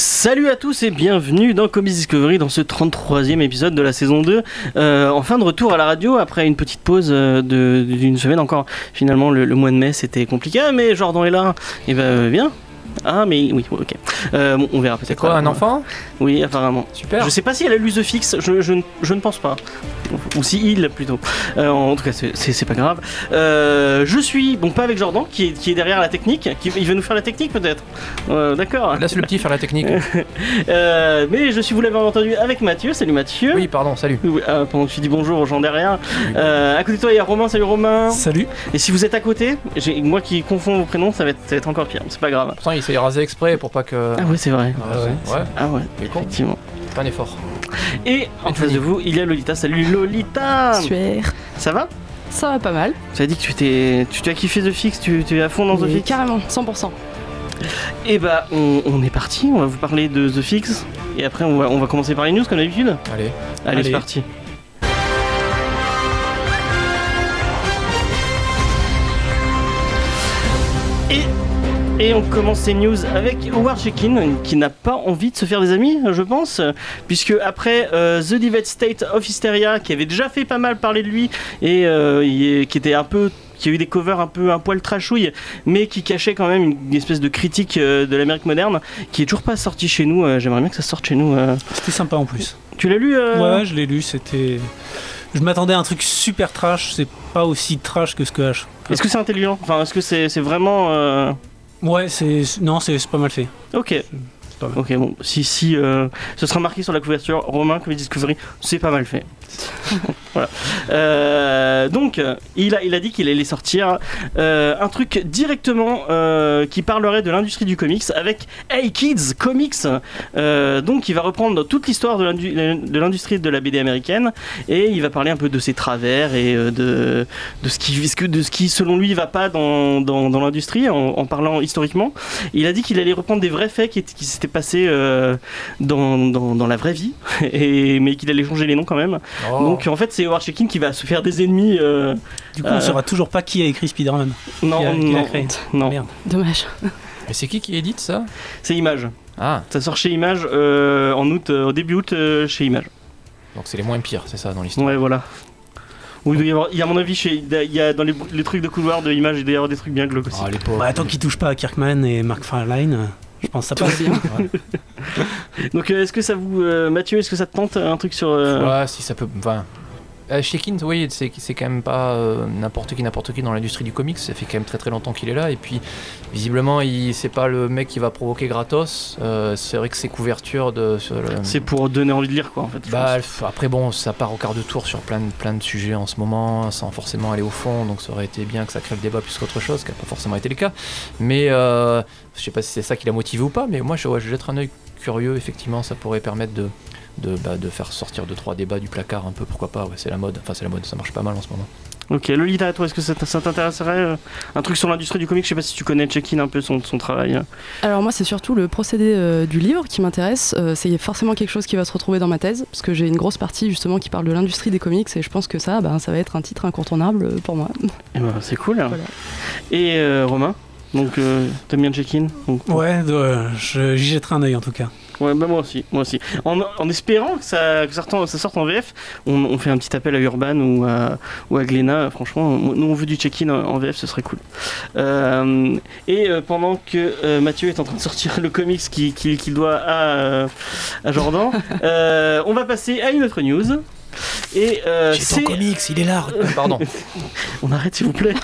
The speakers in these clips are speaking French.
Salut à tous et bienvenue dans Comics Discovery dans ce 33e épisode de la saison 2. Euh, en fin de retour à la radio après une petite pause euh, d'une semaine encore. Finalement, le, mois de mai c'était compliqué, mais Jordan est là. Et ben euh, bien. Ah, mais oui, ok. Euh, bon, on verra peut-être. C'est quoi, un enfant? Oui, apparemment. Super. Je sais pas si elle a lu The Fix, je, je, ne- je ne pense pas. Ou si il plutôt. Euh, en tout cas, c'est- pas grave. Euh, je suis, bon, pas avec Jordan qui est, qui est derrière la technique. Qui, il va nous faire la technique peut-être Euh, D'accord. Laisse le petit faire la technique. Euh, mais je suis, vous l'avez entendu, avec Mathieu. Salut Mathieu. Oui, pardon, salut. Oui, euh, pendant que tu dis bonjour aux gens derrière. Euh, à côté de toi, il y a Romain. Salut Romain. Salut. Et si vous êtes à côté, j'ai- moi qui confonds vos prénoms, ça va être, ça va être encore pire. C'est pas grave. S'est rasé exprès pour pas que. Ah ouais, c'est vrai. Ah ouais. ouais. Ah ouais, effectivement. C'est un effort. Et en face de vous, il y a Lolita. Salut Lolita. Super. Ça va? Ça va pas mal. Tu as dit que tu t'es, tu t'as kiffé The Fix, tu, tu es à fond dans The Fix? Carrément, 100%. Et bah, on, on est parti. On va vous parler de The Fix. Et après, on va, on va commencer par les news comme d'habitude. Allez. Allez, c'est Allez. parti. Et, et on commence ces news avec Howard Shekin qui n'a pas envie de se faire des amis, je pense, puisque après euh, The Divided State of Hysteria, qui avait déjà fait pas mal parler de lui et euh, il est- qui était un peu qui a eu des covers un peu un poil trashouille, mais qui cachait quand même une, espèce de critique euh, de l'Amérique moderne, qui est toujours pas sorti chez nous. Euh, J'aimerais bien que ça sorte chez nous. euh. C'était sympa en plus. Tu l'as lu Ouais, je l'ai lu, c'était. Je m'attendais à un truc super trash, c'est pas aussi trash que ce que H. Est-ce que c'est intelligent? Enfin, est-ce que c'est c'est vraiment. Ouais, c'est. Non, c'est c'est pas mal fait. Ok. Ok, bon, si, si euh, ce sera marqué sur la couverture, Romain, comme Discovery, c'est pas mal fait. voilà. Euh, donc, il a, il a dit qu'il allait sortir euh, un truc directement qui parlerait de l'industrie du comics avec Hey Kids Comics. Donc, il va reprendre toute l'histoire de l'indu- de l'industrie de la BD américaine et il va parler un peu de ses travers et de, de, ce qui, de ce qui, selon lui, va pas dans, dans, dans l'industrie en, parlant historiquement. Il a dit qu'il allait reprendre des vrais faits qui, qui s'étaient passés euh, dans, dans, dans la vraie vie, et, mais qu'il allait changer les noms quand même. Oh. Donc en fait, c'est Howard Shekin qui va se faire des ennemis. euh, Du coup, Euh. on saura toujours pas qui a écrit Spider-Man. Non, Qui a- qui non, créé. non. Merde. Dommage. Mais c'est qui qui édite ça? C'est Image. Ah, Ça sort chez Image euh, en août, euh, au début août euh, chez Image. donc c'est les moins pires, c'est ça dans l'histoire. Ouais, voilà. Il doit y avoir, il y a à mon avis, chez, il y a dans les, les trucs de couloir de Image, il doit y avoir des trucs bien glauques aussi. Ah, les pauvres. Bah, tant qu'ils touchent pas à Kirkman et Mark Farline, euh, je pense que ça passe. bien. Donc euh, est-ce que ça vous, euh, Mathieu, est-ce que ça te tente un truc sur euh, Ouais, si ça peut. Enfin. Euh, Shekin, oui, c'est c'est quand même pas euh, n'importe qui, n'importe qui dans l'industrie du comics. Ça fait quand même très très longtemps qu'il est là. Et puis, visiblement, il c'est pas le mec qui va provoquer gratos. Euh, c'est vrai que ses couvertures de. Sur le- C'est pour donner envie de lire, quoi, en fait. Bah, après bon, ça part au quart de tour sur plein de, plein de sujets en ce moment, sans forcément aller au fond, donc ça aurait été bien que ça crée le débat plus qu'autre chose, ce qui n'a pas forcément été le cas. Mais euh, je sais pas si c'est ça qui l'a motivé ou pas, mais moi je, ouais, je jette un œil curieux, effectivement, ça pourrait permettre de, de, bah, de faire sortir deux trois débats du placard un peu, pourquoi pas, ouais, c'est la mode, enfin c'est la mode, ça marche pas mal en ce moment. Ok, Lolita, toi, est-ce que ça, t'intéresserait euh, Un truc sur l'industrie du comics, je sais pas si tu connais Check-in un peu son, son travail. Alors moi, c'est surtout le procédé euh, du livre qui m'intéresse. Euh, c'est forcément quelque chose qui va se retrouver dans ma thèse, parce que j'ai une grosse partie justement qui parle de l'industrie des comics, et je pense que ça, ben, ça va être un titre incontournable pour moi. Et ben, c'est cool. hein. Voilà. Et euh, Romain? Donc, euh, t'aimes bien Check-in Donc, Ouais, je- j'y jetterai un œil en tout cas. Ouais, bah moi aussi, moi aussi. En, en espérant que ça, que ça, sorte en, ça sorte en VF, on, on fait un petit appel à Urban ou à, ou à Glénat. Franchement, on- nous on veut du check-in en, VF, ce serait cool. Euh, et euh, pendant que euh, Mathieu est en train de sortir le comics qu'il doit à, à Jordan, euh, on va passer à une autre news. Et euh, c'est. comics, il est là. Pardon. On arrête s'il vous plaît.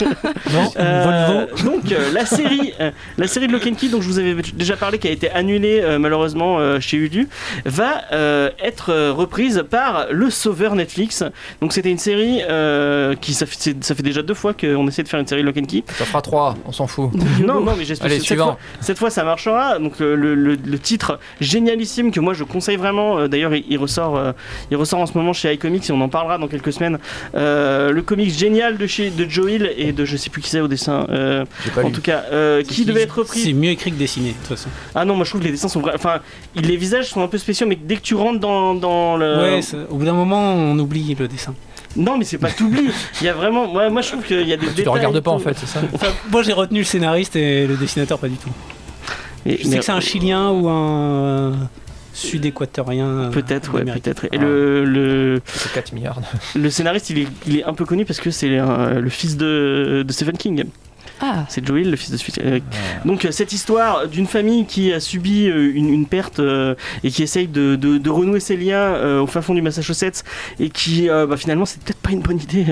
Non, Euh, Volvo. donc euh, la série, euh, la série de Lock and Key dont je vous avais déjà parlé, qui a été annulée euh, malheureusement euh, chez Hulu, va euh, être euh, reprise par le Sauveur Netflix. Donc c'était une série euh, qui ça fait, c'est- ça fait déjà deux fois qu'on essaie de faire une série Lock and Key. Ça fera 3, on s'en fout. Non, non, mais j'espère Allez, que cette suivant. fois, cette fois ça marchera. Donc le, le- le- le titre génialissime que moi je conseille vraiment. euh, D'ailleurs, il, il ressort, euh, il ressort en ce moment chez Icon comics et on en parlera dans quelques semaines. Euh, le comics génial de chez de Joe Hill et de je sais plus qui c'est au dessin. euh, en lu. tout cas, euh, qui devait être C'est repris. mieux écrit que dessiné, de toute façon. Ah non, moi je trouve que les dessins sont vrais. Enfin, les visages sont un peu spéciaux, mais dès que tu rentres dans, dans le. Ouais, c'est- au bout d'un moment, on oublie le dessin. Non, mais c'est pas t'oublies. Il y a vraiment. Ouais, moi je trouve qu'il y a des Tu le regardes pas en fait, c'est ça Enfin, moi, j'ai retenu le scénariste et le dessinateur, pas du tout. Mais- Je sais mais- que c'est un Chilien ou un sud-équatorien. euh, Peut-être, ouais, peut-être. Et Ah. le, le, C'est 4 milliards. le scénariste, il est, il est un peu connu parce que c'est euh, le fils de, de Stephen King. Ah, C'est Joel, le fils de Stephen King. Donc euh, cette histoire d'une famille qui a subi euh, une, une perte euh, et qui essaye de, de- de renouer ses liens euh, au fin fond du Massachusetts et qui euh, bah, finalement c'est peut-être pas une bonne idée.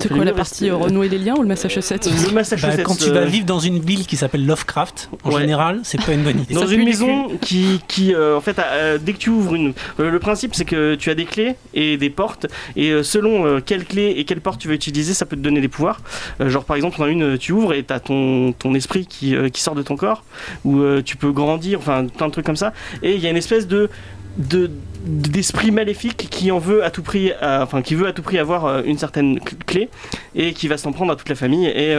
c'est quoi la partie euh, renouer les liens ou le Massachusetts Le Bah, Massachusetts. quand tu vas vivre dans une ville qui s'appelle Lovecraft, en Ouais. général, c'est pas une bonne idée. dans ça une maison qui, qui euh, en fait, a- euh, dès que tu ouvres une. euh, le principe, c'est que tu as des clés et des portes, et selon euh, quelle clé et quelle porte tu veux utiliser, ça peut te donner des pouvoirs. Euh, genre, par exemple, on a une, tu ouvres et tu as ton, ton esprit qui, euh, qui sort de ton corps, ou euh, tu peux grandir, enfin, plein de trucs comme ça. Et il y a une espèce de. de d'esprit maléfique qui en veut à tout prix enfin qui veut à tout prix avoir euh, une certaine cl- clé et qui va s'en prendre à toute la famille et,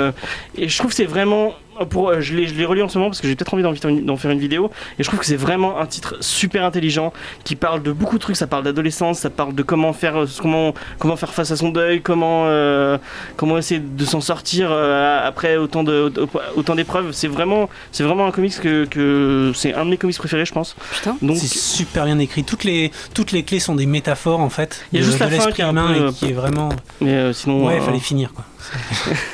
et je trouve c'est vraiment pour euh, je l'ai je l'ai relu en ce moment parce que j'ai peut-être envie d'en faire une- d'en faire une vidéo et je trouve que c'est vraiment un titre super intelligent qui parle de beaucoup de trucs. Ça parle d'adolescence, ça parle de comment faire, euh, comment, comment faire face à son deuil, comment, euh, comment essayer de s'en sortir euh, après autant de autant d'épreuves. C'est vraiment, c'est vraiment un comics que, que c'est un de mes comics préférés, je pense. Putain. Donc C'est super bien écrit. Toutes les, toutes les clés sont des métaphores en fait. Il y a de, juste la fin qui est un humain peu, et euh, qui est vraiment. mais euh, sinon, Ouais, il euh, fallait finir quoi.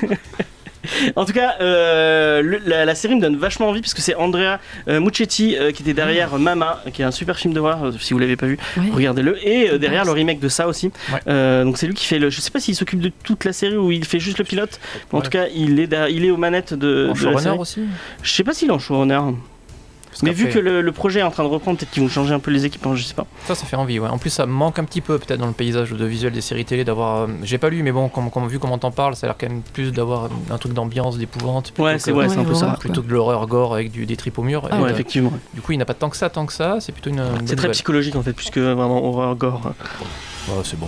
En tout cas, euh, le- la, la série me donne vachement envie parce que c'est Andrea euh, Muccetti euh, qui était derrière Mama, qui est un super film d'horreur. euh, Si vous l'avez pas vu, Ouais. regardez-le. Et euh, derrière le remake de ça aussi. Ouais. Euh, donc c'est lui qui fait le. Je sais pas s'il s'occupe de toute la série ou il fait juste le pilote. En tout cas, il est, derrière- il est aux manettes de, En de la showrunner série. aussi Je sais pas s'il est en showrunner. Parce Mais vu que le, le projet est en train de reprendre, peut-être qu'ils vont changer un peu les équipes. hein, Je sais pas. Ça, ça fait envie, ouais. En plus, ça manque un petit peu, peut-être, dans le paysage audiovisuel des séries télé, d'avoir. euh, J'ai pas lu, mais bon, comme, comme- vu comment t'en parles, ça a l'air quand même plus d'avoir un truc d'ambiance, d'épouvante. plutôt Ouais, que- c'est ouais, un peu ça. Plutôt que de l'horreur gore avec du, des tripes au mur. Ah ouais, euh, effectivement. du coup, il n'a pas tant que ça, tant que ça. C'est plutôt une. C'est très nouvelle. psychologique en fait, puisque vraiment horreur gore. Ouais, c'est bon.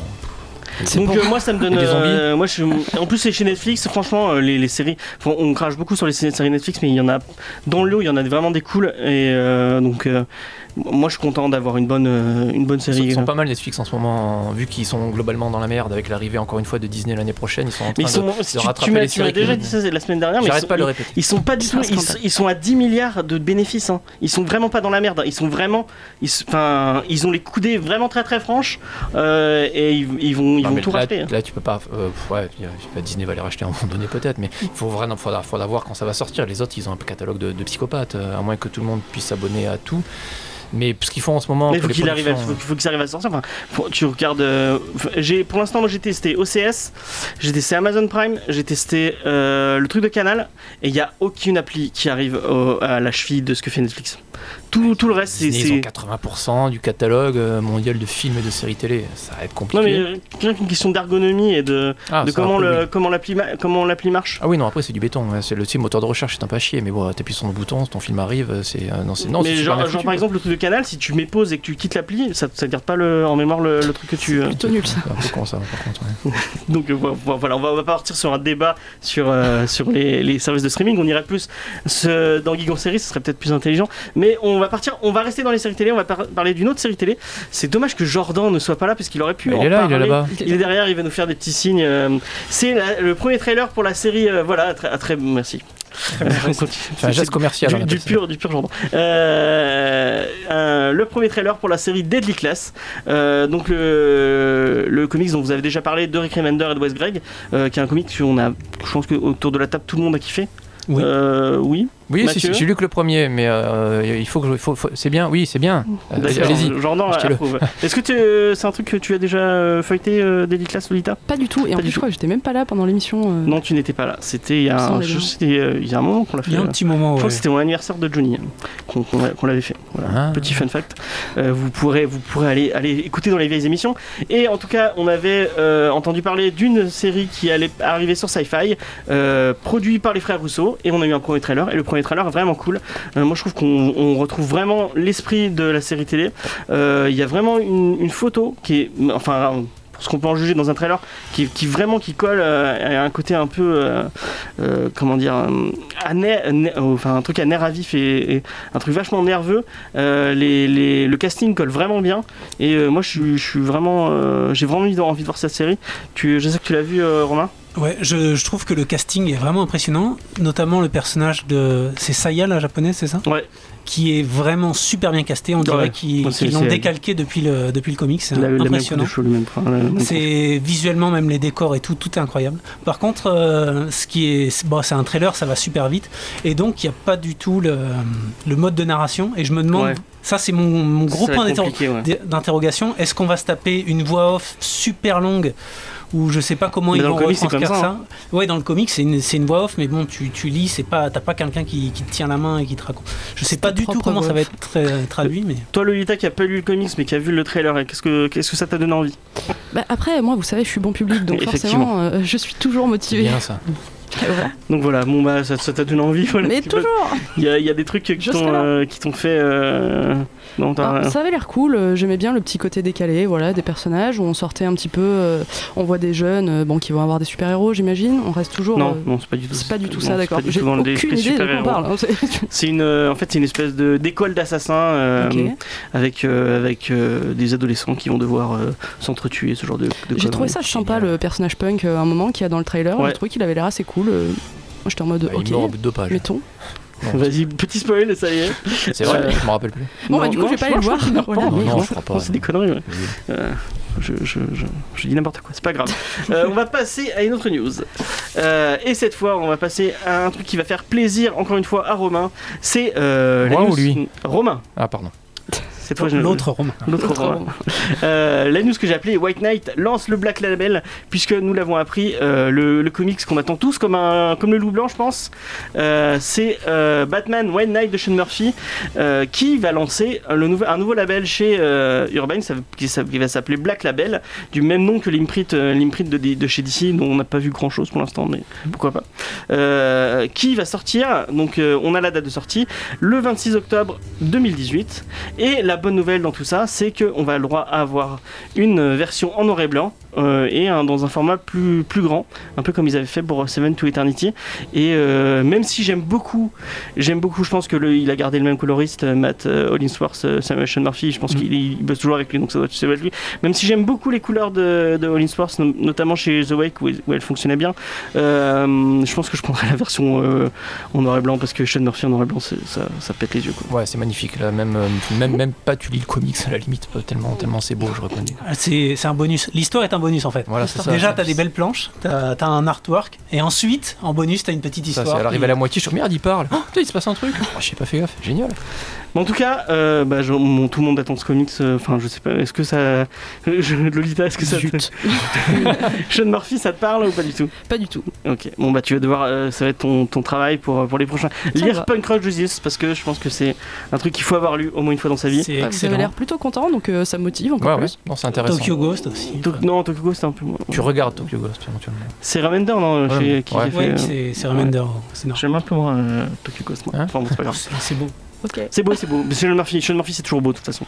Donc euh, moi ça me donne. Euh, moi je, en plus c'est chez Netflix. Franchement euh, les, les séries, on crache beaucoup sur les sé- séries Netflix, mais il y en a dans le lot, il y en a vraiment des cool. Et euh, donc euh, moi je suis content d'avoir une bonne euh, une bonne série. ils sont pas mal Netflix en ce moment, vu qu'ils sont globalement dans la merde avec l'arrivée encore une fois de Disney l'année prochaine. Ils sont en train Mais ils sont, de, si de tu- rattraper tu m'as les tu m'as séries. déjà dit ça la semaine dernière, mais ils J'arrête sont, pas de le ils, répéter. ils sont pas du tout. Ils, sont à 10 milliards de bénéfices. hein. Ils sont vraiment pas dans la merde. hein. Ils sont vraiment. Ils, enfin, ils ont les coudées vraiment très très franches euh, et ils, ils vont ils Non, vont tout là, racheter. hein. là, tu peux pas. euh, ouais, pas, Disney va les racheter à un moment donné peut-être, mais il faut vraiment faudra, faudra voir quand ça va sortir. Les autres, ils ont un catalogue de, de psychopathes, à moins que tout le monde puisse s'abonner à tout. Mais ce qu'ils font en ce moment, Mais faut les qu'il arrive, à- productions, faut, faut qu'ils arrivent à sortir. Enfin, faut- tu regardes. euh, j'ai, pour l'instant, moi j'ai testé OCS, j'ai testé Amazon Prime, j'ai testé euh, le truc de Canal, et il n'y a aucune appli qui arrive au- à la cheville de ce que fait Netflix. Tout, tout le reste, c'est. Ils ont c'est- 80% du catalogue euh, mondial de films et de séries télé. Ça va être compliqué. Non, mais euh, rien qu'une question d'ergonomie et de, Ah, de comment, le, comment, l'appli, ma- comment l'appli marche. Ah oui, non, après c'est du béton. ouais. C'est le sais, moteur de recherche, c'est un pas chier, mais bon, t'appuies sur le bouton, ton film arrive, euh, c'est. non, c'est non, mais c'est genre, bien genre, foutu, par exemple, le truc de Canal, si tu mets pause et que tu quittes l'appli, ça ne garde pas le, en mémoire le, le truc que tu. euh, Plutôt nul ça. C'est un peu con ça, par contre. ouais. Donc vo- voilà, on va, on va partir sur un débat sur, euh, sur les, les services de streaming. On irait plus ce- dans Geek en série, ce serait peut-être plus intelligent. Mais on va partir, on va rester dans les séries télé. On va par- parler d'une autre série télé. C'est dommage que Jordan ne soit pas là parce qu'il aurait pu. En il est là, il est parler. là-bas. Il est derrière, il va nous faire des petits signes. euh, C'est le premier trailer pour la série. euh, voilà, très, très merci. C'est un geste commercial. Du, appelle du pur, du pur Jordan. Euh, euh, le premier trailer pour la série Deadly Class. Euh, donc le, le comics dont vous avez déjà parlé de Rick Remender et de Wes Greg, euh, qui est un comics qu'on a, je pense que autour de la table tout le monde a kiffé. Oui. Euh, oui. Oui, Mathieu si, si, j'ai lu que le premier, mais euh, il faut que. je- faut- faut- c'est bien, oui, c'est bien. Euh. Allez-y. Est-ce que c'est un truc que tu as déjà euh, feuilleté euh, Deadly Class, Lolita? Pas du tout. Et en Pas plus, du je crois que j'étais même pas là pendant l'émission. euh. Non, tu n'étais pas là. C'était il y a un, euh, il y a un moment qu'on l'a fait. Il y a un petit moment. Je crois que c'était mon anniversaire de Johnny hein, qu'on qu'on l'a- qu'on l'avait fait. Voilà. Ah. Petit fun fact. Vous pourrez, vous pourrez aller, aller écouter dans les vieilles émissions. Et en tout cas, on avait euh, entendu parler d'une série qui allait arriver sur Sci-Fi, euh, produit par les frères Rousseau. Et on a eu un premier trailer. Et le premier trailer vraiment cool. Euh, moi, je trouve qu'on on retrouve vraiment l'esprit de la série télé. Euh, Il y a vraiment une, photo qui est, enfin ce qu'on peut en juger dans un trailer, qui, vraiment qui colle euh, à un côté un peu, comment dire, à enfin un truc à nerf à vif et, un truc vachement nerveux. Les, le casting colle vraiment bien et moi je suis, vraiment, j'ai vraiment envie de, envie de voir cette série. Tu, je sais que tu l'as vu, Romain? Ouais, je, je trouve que le casting est vraiment impressionnant, notamment le personnage de. C'est Saya, la japonaise, c'est ça Ouais. Qui est vraiment super bien casté. On dirait Ouais. qu'ils l'ont décalqué depuis le, depuis le comic. C'est impressionnant. C'est visuellement même les décors et tout, tout est incroyable. Par contre, euh, ce qui est, c'est- bon, c'est un trailer, ça va super vite, et donc il n'y a pas du tout le, le mode de narration. Et je me demande, Ouais. ça c'est mon, mon gros Ça point ouais. d'interrogation. Est-ce qu'on va se taper une voix off super longue ou je sais pas comment Mais ils vont retranscrire comme ça. ça, hein. Ouais, dans le comic, c'est une, voix off, mais bon, tu, tu lis, c'est pas, t'as pas quelqu'un qui, qui te tient la main et qui te raconte. Je sais pas du tout comment ça va être tra- traduit, mais. Toi, Lolita, qui a pas lu le comics mais qui a vu le trailer, qu'est-ce que, qu'est-ce que ça t'a donné envie? Bah, après, moi, vous savez, je suis bon public, donc Effectivement. forcément, euh, je suis toujours C'est motivée. bien ça. Voilà. Donc voilà, bon bah ça, ça t'a donné envie. Voilà, Mais toujours Il y, a- il y a des trucs qui t'ont, euh, t'ont fait. Euh... Non, Ah, ça avait l'air cool, euh, j'aimais bien le petit côté décalé, voilà, des personnages où on sortait un petit peu, euh, on voit des jeunes, euh, bon, qui vont avoir des super-héros, j'imagine. On reste toujours. Non, euh, non, c'est pas du tout. c'est pas du tout ça, d'accord. J'ai aucune idée de quoi on super-héros. parle. hein, c'est- une, euh, en fait, c'est une espèce de d'école d'assassins euh, avec euh, avec euh, des adolescents qui vont devoir euh, s'entretuer, ce genre de. de J'ai trouvé ça sympa, le personnage punk, euh, à un moment, qu'il y a dans le trailer. Ouais. J'ai trouvé qu'il avait l'air assez cool. euh, Moi, j'étais en mode, Bah, il ok, mettons. Vas-y, petit spoil, ça y est. C'est vrai, Euh, je me rappelle plus. Bon, bah, Non, du coup, non, je vais pas aller le voir. Voilà. Non, non, je crois pas. C'est des conneries. ouais. Oui. Euh, je, je, je, je dis n'importe quoi, c'est pas grave. Euh, on va passer à une autre news. Euh, et cette fois, on va passer à un truc qui va faire plaisir, encore une fois, à Romain. C'est euh, la Moi ou news- lui? Romain. Ah, pardon. Cette fois, je- L'autre roman. L'autre Romain. Romain. Euh, la news que j'ai appelée White Knight lance le Black Label puisque nous l'avons appris euh, le, le comics qu'on attend tous comme un comme le loup blanc je pense Euh, c'est euh, Batman White Knight de Sean Murphy euh, qui va lancer le nouveau, un nouveau label chez euh, Urban ça- qui, ça- qui va s'appeler Black Label du même nom que l'imprint l'imprint de, de chez DC dont on n'a pas vu grand chose pour l'instant mais pourquoi pas Euh, qui va sortir donc euh, on a la date de sortie le 26 octobre 2018 et la bonne nouvelle dans tout ça, c'est qu'on va le droit à avoir une version en noir et blanc euh, et un- dans un format plus, plus grand, un peu comme ils avaient fait pour Seven to Eternity. Et euh, même si j'aime beaucoup, j'aime beaucoup, je pense que le- il a gardé le même coloriste, euh, Matt Hollingsworth, euh, Samuel Sean Murphy, je pense Mm. qu'il il bosse toujours avec lui, donc ça doit, ça doit être lui. Même si j'aime beaucoup les couleurs de, de Hollingsworth, no- notamment chez The Wake où, où elle fonctionnait bien, euh, je pense que je prendrais la version euh, en noir et blanc parce que Sean Murphy en noir et blanc, ça, ça pète les yeux. Quoi. Ouais, c'est magnifique. Là, même, même, même pas tu lis le comics à la limite, tellement, tellement c'est beau, je reconnais. Ah, C'est c'est un bonus. L'histoire est un bonus en fait. Voilà, c'est ça. Déjà, t'as des belles planches, t'as as un artwork, et ensuite, en bonus, t'as une petite histoire. elle arrive à la moitié, je suis merde, il parle. Oh, putain, il se passe un truc. Oh, j'ai pas fait gaffe, génial. Mais en tout cas, euh, bah, je- mon- tout le monde attend ce comics. euh, Enfin, je sais pas. Est-ce que ça, je, Lolita, est-ce que ça, te... Zut. Sean Murphy, ça te parle ou pas du tout? Pas du tout. Ok. Bon bah tu vas devoir, euh, ça va être ton, ton travail pour pour les prochains. Ça Lire va. Punk Rock Justice parce que je pense que c'est un truc qu'il faut avoir lu au moins une fois dans sa vie. C'est Ouais, avez excellent. l'air plutôt content, donc euh, ça me motive encore Ouais, ouais, plus. non, c'est intéressant. Tokyo Ghost aussi. Non, Tokyo Ghost, c'est un peu moins. Tu regardes Tokyo Ghost éventuellement. C'est Remender, non Ouais, chez- qui ouais. a fait, Ouais, euh, c'est Remender. C'est normal. J'aime un peu moins euh, Tokyo Ghost, moi. Hein enfin bon, c'est pas grave. C'est c'est beau. C'est beau, c'est beau. Sean Murphy, Sean Murphy c'est toujours beau de toute façon.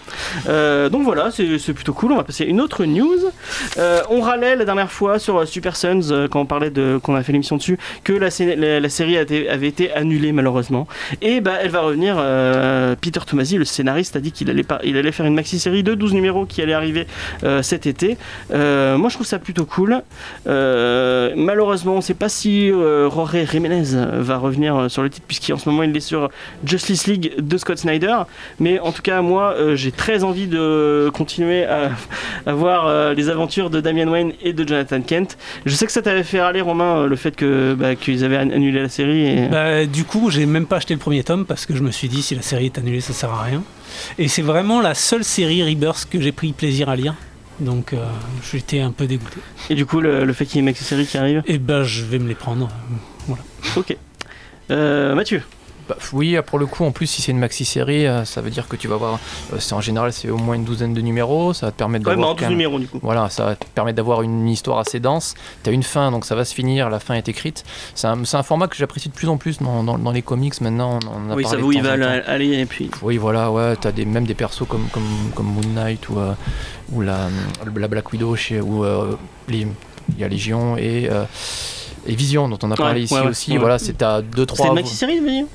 Euh, donc voilà, c'est plutôt cool. On va passer à une autre news. Euh, on râlait la dernière fois sur euh, Super Sons quand on parlait de, qu'on a fait l'émission dessus, que la, sé- la, la série avait été annulée malheureusement. Et bah elle va revenir. Peter Tomasi, le scénariste, a dit qu'il allait faire une maxi série de 12 numéros qui allait arriver cet été. Moi je trouve ça plutôt cool. Malheureusement, on ne sait pas si Jorge Jiménez va revenir sur le titre puisqu'en ce moment il est sur Justice League de Scott Snyder. Mais en tout cas, moi, euh, j'ai très envie de continuer à, à voir euh, les aventures de Damian Wayne et de Jonathan Kent. Je sais que ça t'avait fait râler, Romain, euh, le fait que bah, qu'ils avaient an- annulé la série. Et... Bah, du coup, j'ai même pas acheté le premier tome parce que je me suis dit si la série est annulée, ça sert à rien. Et c'est vraiment la seule série Rebirth que j'ai pris plaisir à lire. Donc, euh, j'étais un peu dégoûté. Et du coup, le, le fait qu'il y ait une série qui arrive. Et ben, je vais me les prendre. Ok. Euh, Mathieu? Bah, oui, pour le coup, en plus, si c'est une maxi-série, euh, ça veut dire que tu vas avoir. euh, c'est en général, c'est au moins une douzaine de numéros. Ça va te permettre Ouais, d'avoir. en 12 quand même- numéros du coup. Voilà, ça va te permettre d'avoir une histoire assez dense. Tu as une fin, donc ça va se finir, la fin est écrite. C'est un, format que j'apprécie de plus en plus dans, dans- dans les comics maintenant. On a Oui, ça va en veulent temps. aller et puis. Oui, voilà, ouais, t'as des, même des persos comme, comme, comme Moon Knight ou, euh, ou la, la Black Widow, chez, ou euh, les- il y a Légion et, euh, et Vision dont on a parlé Ouais, ici ouais, ouais, aussi. ouais. Voilà, c'est à 2 C'était 3 une maxi-série, je veux dire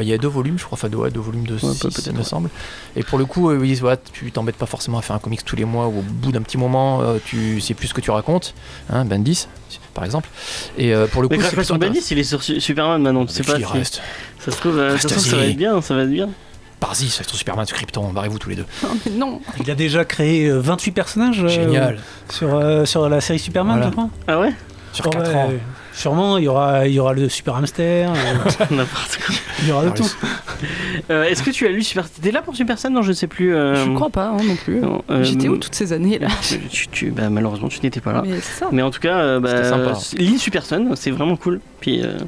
il y a deux volumes, je crois, enfin deux, ouais, deux volumes de Ouais, 6, peut-être, il me ouais. semble. Et pour le coup, euh, oui, voilà, tu t'embêtes pas forcément à faire un comics tous les mois ou au bout d'un petit moment, euh, tu sais plus ce que tu racontes, hein, Bendis par exemple. Et euh, pour le coup, Mais c'est sur Bendis, il est sur Su- Superman maintenant, tu sais intéressant. pas. Si- reste Ça se trouve, euh, ça se trouve, ça va être bien, ça va être bien. Parzi, c'est ton Superman sur Krypton, barrez-vous tous les deux. Oh, mais non Il a déjà créé euh, 28 personnages euh, Génial. sur, euh, sur la série Superman, Voilà. je crois. Ah ouais Sur Oh, 4 ouais, ans. Sûrement, il y aura, il y aura le Super Hamster, euh, N'importe quoi. il y aura de Alors, tout. Euh, Est-ce que tu as lu Super. T'étais là pour Super Sun Non, je ne sais plus. euh, Je crois pas hein, non plus. euh, J'étais où toutes ces années là tu, tu- tu- bah, Malheureusement, tu n'étais pas là. Mais c'est ça. Mais en tout cas, euh, bah, C'était sympa. lis Super Sun, c'est vraiment cool. Puis, euh,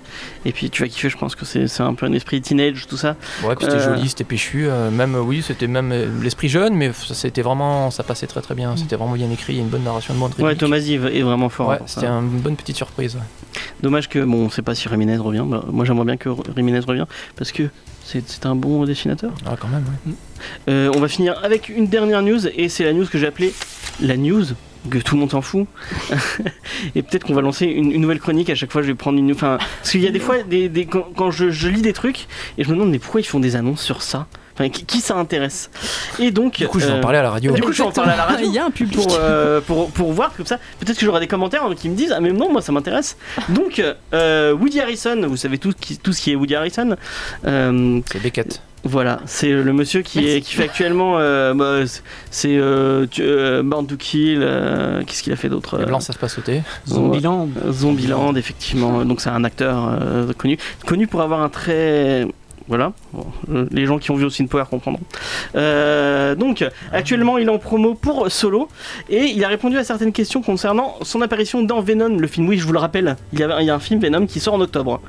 et puis tu vas kiffer, je pense que c'est un peu un esprit teenage, tout ça. Ouais, puis c'était Euh, joli, c'était péchu. euh, même, oui, c'était même euh, l'esprit jeune, mais ça, c'était vraiment, ça passait très très bien. C'était vraiment bien écrit, il y a une bonne narration de monde. Ouais, Thomas Yves est vraiment fort. Ouais, ça. c'était une bonne petite surprise. ouais. Dommage que, bon, on sait pas si Ramirez revient. Bah, moi, j'aimerais bien que Ramirez revienne parce que c'est un bon dessinateur. Ah, quand même, ouais. Euh, on va finir avec une dernière news et c'est la news que j'ai appelée la news que tout le monde s'en fout et peut-être qu'on va lancer une, une nouvelle chronique à chaque fois je vais prendre une enfin parce qu'il y a des fois des, des- quand, quand je, je lis des trucs et je me demande mais pourquoi ils font des annonces sur ça? Enfin qui, qui ça intéresse et donc Du coup, je vais euh, en parler à la radio. du coup, je vais en parler à la radio. Il y a un public. pour, euh, pour, pour voir comme ça peut-être que j'aurai des commentaires hein, qui me disent ah mais non moi ça m'intéresse donc euh, Woody Harrison vous savez tout, qui- tout ce qui est Woody Harrison euh, C'est Beckett. voilà, c'est le monsieur qui, est, qui fait actuellement. euh, bah, c'est- euh, tu- euh, Born to Kill. euh, Qu'est-ce qu'il a fait d'autre Les euh, blancs, ça se passe sauter. Zombieland. euh, Zombieland, effectivement. Donc c'est un acteur euh, connu, connu pour avoir un très voilà, Bon, euh, les gens qui ont vu aussi une Power comprendront. Euh, donc, actuellement, il est en promo pour Solo et il a répondu à certaines questions concernant son apparition dans Venom, le film. Oui, je vous le rappelle, il y a, il y a un film Venom qui sort en octobre.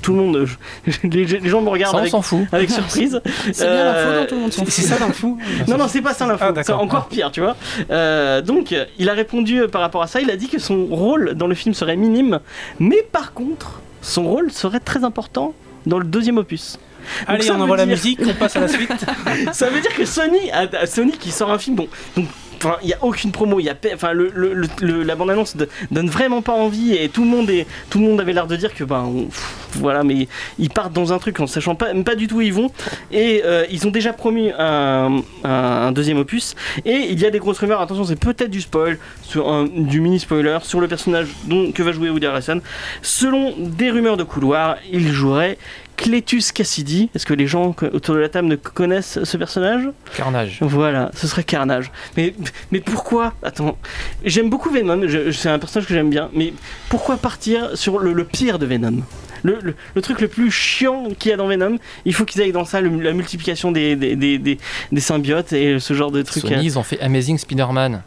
Tout le monde, les, gens me regardent Ça, on avec, s'en fout. avec surprise. C'est bien l'info Euh, dont tout le monde s'en C'est c'est fout. ça l'info non, non, c'est pas ça l'info. Ah, c'est encore pire, tu vois. Euh, donc, euh, il a répondu euh, par rapport à ça. Il a dit que son rôle dans le film serait minime, mais par contre, son rôle serait très important dans le deuxième opus. Allez, on envoie la musique, on passe à la suite. ça veut dire que Sony, a- Sony qui sort un film, bon, donc. Enfin, il y a aucune promo, il y a, enfin, le, le- le- le- la bande-annonce de- donne vraiment pas envie et tout le monde est, tout le monde avait l'air de dire que, ben, on- pff, voilà, mais ils partent dans un truc en sachant pas, pas du tout où ils vont et euh, ils ont déjà promis un, un- un deuxième opus et il y a des grosses rumeurs. Attention, c'est peut-être du spoil, sur un- du mini spoiler sur le personnage dont, que va jouer Woody Harrelson. Selon des rumeurs de couloir, il jouerait Cletus Cassidy. Est-ce que les gens autour de la table ne connaissent ce personnage? Carnage. Voilà, ce serait Carnage. Mais, mais pourquoi Attends, j'aime beaucoup Venom, c'est un personnage que j'aime bien, mais pourquoi partir sur le, le pire de Venom? Le, le- le truc le plus chiant qu'il y a dans Venom, il faut qu'ils aillent dans ça, la multiplication des, des, des, des- des symbiotes et ce genre de trucs. Sony, ils ont fait Amazing Spider-Man.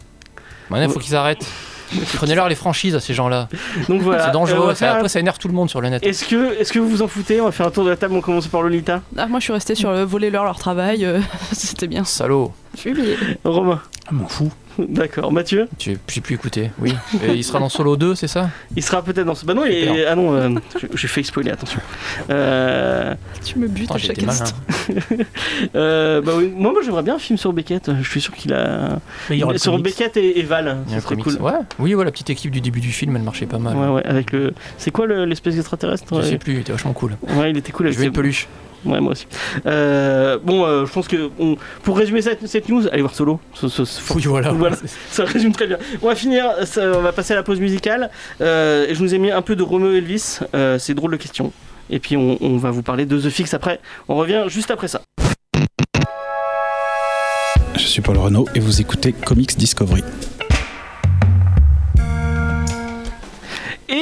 Maintenant, il faut qu'ils arrêtent. Prenez-leur les franchises à ces gens-là. Donc voilà. C'est Euh, dangereux. va ça- un- Après, ça énerve tout le monde sur le net. Est-ce que, est-ce que vous vous en foutez On va faire un tour de la table, on commence par Lolita. Ah, moi je suis restée sur le voler leur leur travail, euh, c'était bien. Salaud. Fumier. Romain. Je m'en fous. D'accord. Mathieu Tu J'ai plus écouté. Oui. Et il sera dans Solo 2, c'est ça? Il sera peut-être dans ce. Bah non, il est. Ah non, euh, j'ai- fait spoiler, attention. Euh, Tu me butes Putain, à chaque instant. euh, bah oui, moi, moi j'aimerais bien un film sur Beckett. Je suis sûr qu'il a. Mais il y aura le sur comics. Beckett et, et Val. Il y a Ça un serait cool. Ouais. Oui, ouais, la petite équipe du début du film, elle marchait pas mal. Ouais, ouais, avec le. C'est quoi le- l'espèce extraterrestre Je ouais. sais plus, il était vachement cool. Ouais, il était cool. Je avec veux ses- une peluche. Ouais, moi aussi. Euh, bon, euh, je pense que on- pour résumer cette, cette news, allez voir Solo. Ce- ce- ce- Oui, voilà. Voilà. Ça résume très bien. On va finir, ça- on va passer à la pause musicale. Euh, et je nous ai mis un peu de Romeo Elvis. Euh, c'est drôle de question. Et puis on, on va vous parler de The Fix après. On revient juste après ça. Je suis Paul Renault et vous écoutez Comics Discovery.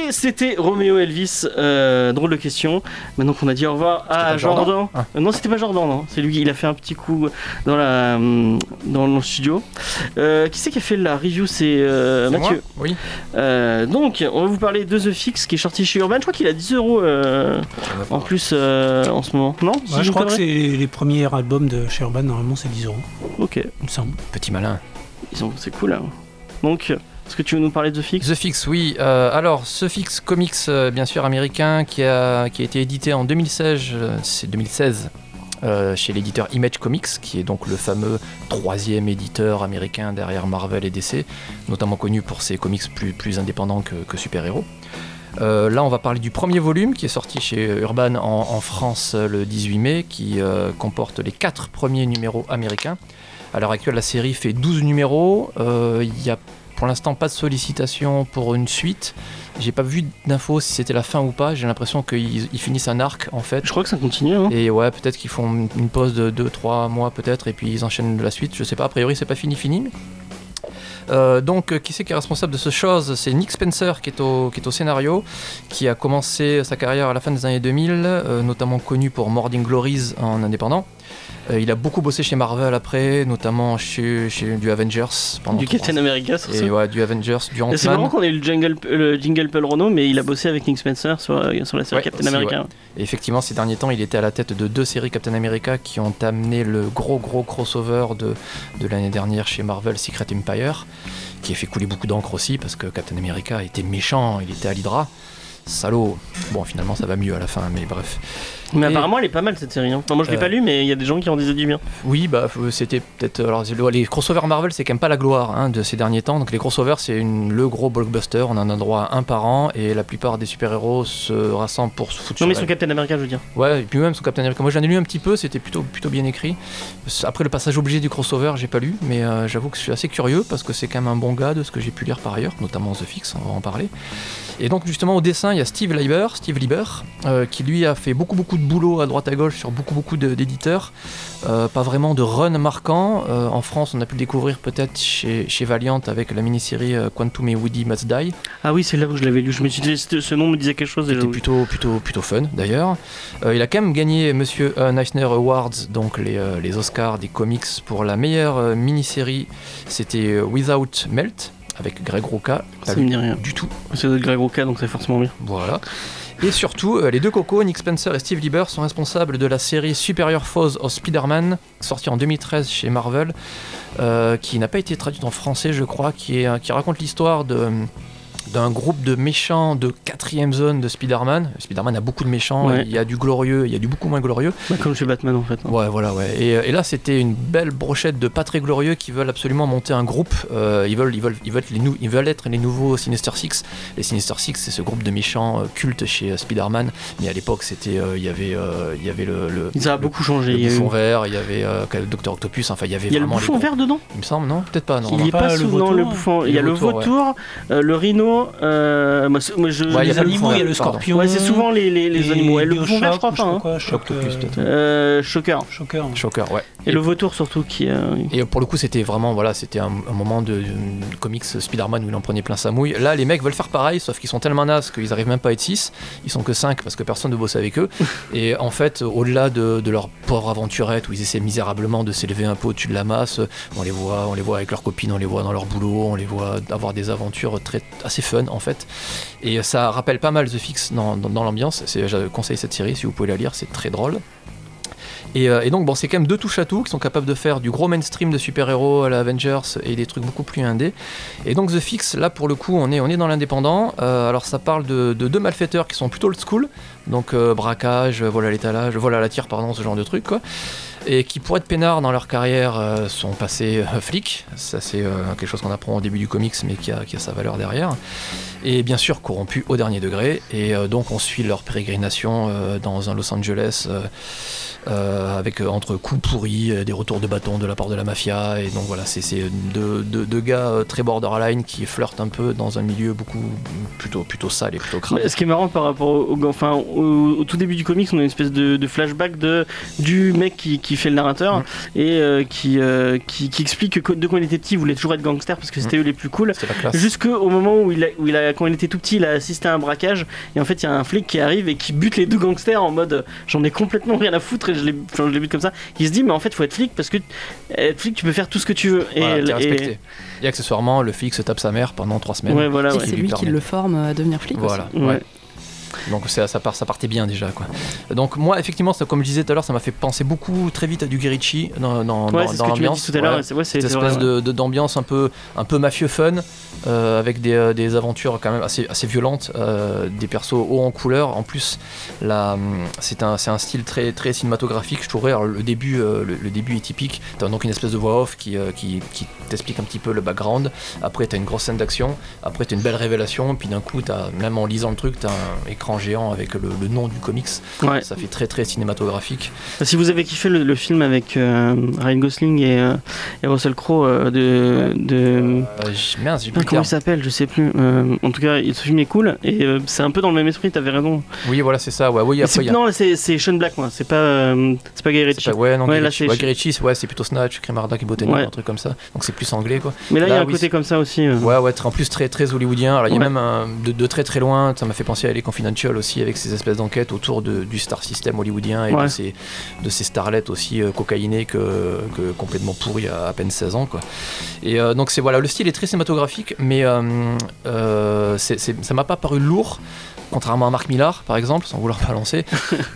Et c'était Roméo Elvis, euh, drôle de question. Maintenant qu'on a dit au revoir à Jordan Jordan? Ah. Euh, non, c'était pas Jordan, non. C'est lui, il a fait un petit coup dans, la, hum, dans le studio. Euh, qui c'est qui a fait la review? C'est euh, moi Mathieu. Oui. Euh, donc, on va vous parler de The Fix qui est sorti chez Urban. Je crois qu'il a 10 euros euh, en plus euh, en ce moment. Non Si je crois que c'est les premiers albums de chez Urban, normalement c'est 10 euros, Ok, il me semble. Petit malin. Ils sont- c'est cool. hein. Donc, est-ce que tu veux nous parler de The Fix The Fix, oui. Euh, alors, ce Fix Comics, euh, bien sûr américain, qui a, qui a été édité en 2016, euh, c'est 2016, euh, chez l'éditeur Image Comics, qui est donc le fameux troisième éditeur américain derrière Marvel et DC, notamment connu pour ses comics plus, plus indépendants que, que super-héros. Là, on va parler du premier volume qui est sorti chez Urban en, France le 18 mai, qui comporte les quatre premiers numéros américains. À l'heure actuelle, la série fait 12 numéros. Il y a pour l'instant pas de sollicitation pour une suite. J'ai pas vu d'infos si c'était la fin ou pas. J'ai l'impression qu'ils ils finissent un arc en fait. Je crois que ça continue. hein. Et ouais, peut-être qu'ils font une- pause de 2-3 mois peut-être et puis ils enchaînent la suite. Je sais pas, a priori c'est pas fini fini. Euh, donc, euh, qui c'est qui est responsable de ce chose? C'est Nick Spencer qui est, au, qui est au scénario, qui a commencé sa carrière à la fin des années 2000, euh, notamment connu pour Morning Glories en indépendant. Euh, il a beaucoup bossé chez Marvel après, notamment chez, chez du Avengers pendant Du Captain ans. America, sur Et ouais, du Avengers, du C'est marrant qu'on ait eu le jingle, le jingle Paul Renault, mais il a bossé avec Nick Spencer sur, euh, sur la série Ouais, Captain aussi, America. Et effectivement, ces derniers temps, il était à la tête de deux séries Captain America qui ont amené le gros gros crossover de, de l'année dernière chez Marvel Secret Empire, qui a fait couler beaucoup d'encre aussi parce que Captain America était méchant, il était à l'Hydra. Salaud. Bon, finalement, ça va mieux à la fin, mais bref. Mais Et- apparemment, elle est pas mal cette série. hein. Enfin, moi, je l'ai Euh, pas lu, mais il y a des gens qui en disaient du bien. Oui, bah euh, c'était peut-être. Alors les crossovers Marvel, c'est quand même pas la gloire hein, de ces derniers temps. Donc les crossovers, c'est une- le gros blockbuster. On en a droit à un par an et la plupart des super-héros se rassemblent pour se foutre Non, mais sur Captain America, je veux dire. Ouais, et puis même sous Captain America. Moi j'en ai lu un petit peu, c'était plutôt, plutôt bien écrit. Après le passage obligé du crossover, j'ai pas lu, mais euh, j'avoue que je suis assez curieux parce que c'est quand même un bon gars de ce que j'ai pu lire par ailleurs, notamment The Fix, on va en parler. Et donc justement au dessin, il y a Steve Lieber, Steve Lieber, euh, qui lui a fait beaucoup beaucoup de boulot à droite à gauche sur beaucoup beaucoup d'éditeurs. Euh, pas vraiment de run marquant. Euh, en France, on a pu le découvrir peut-être chez, chez Valiant avec la mini-série euh, Quantum et Woody Must Die. Ah oui, c'est là où je l'avais lu. Je me suis dit, ce nom me disait quelque chose déjà. C'était plutôt, plutôt, plutôt fun d'ailleurs. Il a quand même gagné Monsieur euh, Eisner Awards, donc les, les Oscars des comics pour la meilleure mini-série. C'était Without Melt avec Greg. Pas Ça me dit rien. du tout. C'est Greg Rucka, donc c'est forcément bien. Voilà. Et surtout, euh, les deux cocos, Nick Spencer et Steve Lieber, sont responsables de la série Superior Foes of Spider-Man, sortie en 2013 chez Marvel, euh, qui n'a pas été traduite en français, je crois, qui, est, qui raconte l'histoire de d'un groupe de méchants de quatrième zone de Spider-Man. Spider-Man a beaucoup de méchants, Ouais. il y a du glorieux, il y a du beaucoup moins glorieux. Bah, comme chez Batman en fait. hein. Ouais, voilà, ouais. Et, et là, c'était une belle brochette de pas très glorieux qui veulent absolument monter un groupe. Euh, ils, veulent, ils, veulent, ils, veulent être les nou- ils veulent être les nouveaux Sinister Six. Les Sinister Six, c'est ce groupe de méchants euh, cultes chez euh, Spider-Man. Mais à l'époque, c'était, euh, il y avait, euh, il y avait le, le, Ça a le- beaucoup changé. le Il y a, eu- bouffon vert, il y avait euh, le Docteur Octopus. Enfin, il y avait il y a le vraiment bouffon gros- vert dedans Il me semble, non? Peut-être pas. Non. Il non. est pas pas le souvent vautour le bouffon. Il y a le vautour, euh, le rhino. Euh, moi, c'est- moi, je, Ouais, il y a les animaux, il y a le scorpion. Ouais, c'est souvent les, les, les et animaux. Et le bouffon vert, je crois pas. Hein. quoi, Choc, Octopus, euh, peut-être. Euh. Shocker, ouais. Et le vautour surtout qui. euh, Et pour le coup, c'était vraiment, voilà, c'était un, un moment de, de comics Spider-Man où il en prenait plein sa mouille. Là, les mecs veulent faire pareil, sauf qu'ils sont tellement nazes qu'ils arrivent même pas à être 6. Ils sont que 5 parce que personne ne bosse avec eux. Et en fait, au-delà de, de leur pauvre aventurette où ils essaient misérablement de s'élever un peu au-dessus de la masse, on les voit, on les voit avec leurs copines, on les voit dans leur boulot, on les voit avoir des aventures très, assez fun en fait. Et ça rappelle pas mal The Fix dans, dans, l'ambiance. Je conseille cette série si vous pouvez la lire, c'est très drôle. Et, euh, et donc, bon, c'est quand même deux touches à tout qui sont capables de faire du gros mainstream de super-héros à la Avengers et des trucs beaucoup plus indés. Et donc, The Fix, là pour le coup, on est, on est dans l'indépendant. Euh, alors, ça parle de, de deux malfaiteurs qui sont plutôt old school, donc euh, braquage, voilà l'étalage, voilà la tire, pardon, ce genre de trucs, quoi. Et qui, pour être peinards dans leur carrière, euh, sont passés euh, flics. Ça, c'est euh, quelque chose qu'on apprend au début du comics, mais qui a, qui a sa valeur derrière. Et bien sûr, corrompus au dernier degré. Et euh, donc, on suit leur pérégrination euh, dans un Los Angeles. euh, avec entre coups pourris, des retours de bâton de la part de la mafia, et donc voilà, c'est c'est deux, deux- deux gars très borderline qui flirtent un peu dans un milieu beaucoup plutôt, plutôt sale et plutôt crade. Ce qui est marrant par rapport au, enfin, au, au tout début du comics, on a une espèce de, de flashback de, du mec qui, qui fait le narrateur Mm. et euh, qui, euh, qui, qui explique que de quand il était petit, il voulait toujours être gangster parce que c'était eux les plus cool. Jusqu'au moment où il, a, où il a, quand il était tout petit, il a assisté à un braquage et en fait il y a un flic qui arrive et qui bute les deux gangsters en mode euh, j'en ai complètement rien à foutre et je les, enfin, je les bute comme ça. Il se dit mais en fait faut être flic parce que être flic tu peux faire tout ce que tu veux. Voilà, t'es et. Et accessoirement, le flic se tape sa mère pendant trois semaines. ouais voilà Et ouais. c'est lui lui qui le forme à devenir flic aussi. Voilà. Ouais. ouais. Donc ça, ça, part, ça partait bien déjà quoi. Donc moi effectivement ça, comme je disais tout à l'heure ça m'a fait penser beaucoup très vite à du dans, dans, Ouais, dans- dans l'ambiance. tout à l'heure. Ouais. c'est- Ouais, Cette espèce vrai, de- d'ambiance un peu, un peu mafieux fun, euh, avec des, euh, des aventures quand même assez, assez violentes, euh, des persos hauts en couleur. En plus, c'est un, c'est un style très, très cinématographique, je trouverais. Alors, le, début, euh, le, le début est typique. Tu as donc une espèce de voix off qui, qui, qui t'explique un petit peu le background. Après, tu as une grosse scène d'action. Après, tu as une belle révélation. Puis d'un coup, t'as- même en lisant le truc, tu as un écran géant avec le, le nom du comics. Ouais. Ça fait très, très cinématographique. Si vous avez kiffé le, le film avec euh, Ryan Gosling et, euh, et Russell Crowe euh, de, de Euh, mince, Ah, comment il s'appelle Je sais plus. Euh, en tout cas, ce film est cool et euh, c'est un peu dans le même esprit. T'avais raison. Oui, voilà, c'est ça. Ouais, oui, après, y a- Non, c'est Sean Black, moi. C'est pas, c'est pas Guy C'est Ritchie. pas- ouais, non, Ouais, Guy Ritchie, ouais, Ritchie, ouais, c'est plutôt Snatch, Cremarda et Botany, un truc comme ça. Donc c'est plus anglais, quoi. Mais là, il y a un oui, côté comme ça aussi. Ouais, ouais, en plus très très hollywoodien. Alors il y a même un- de, de très très loin, ça m'a fait penser à Les Confidential aussi, avec ces espèces d'enquêtes autour de- du star system hollywoodien et Ouais. de, ces, de ces starlets aussi euh, cocaïnés que, que complètement pourris à à peine 16 ans, quoi. Et euh, donc c'est voilà, le style est très cinématographique, mais euh, euh, c'est- c'est- ça m'a pas paru lourd. Contrairement à Mark Millar, par exemple, sans vouloir balancer,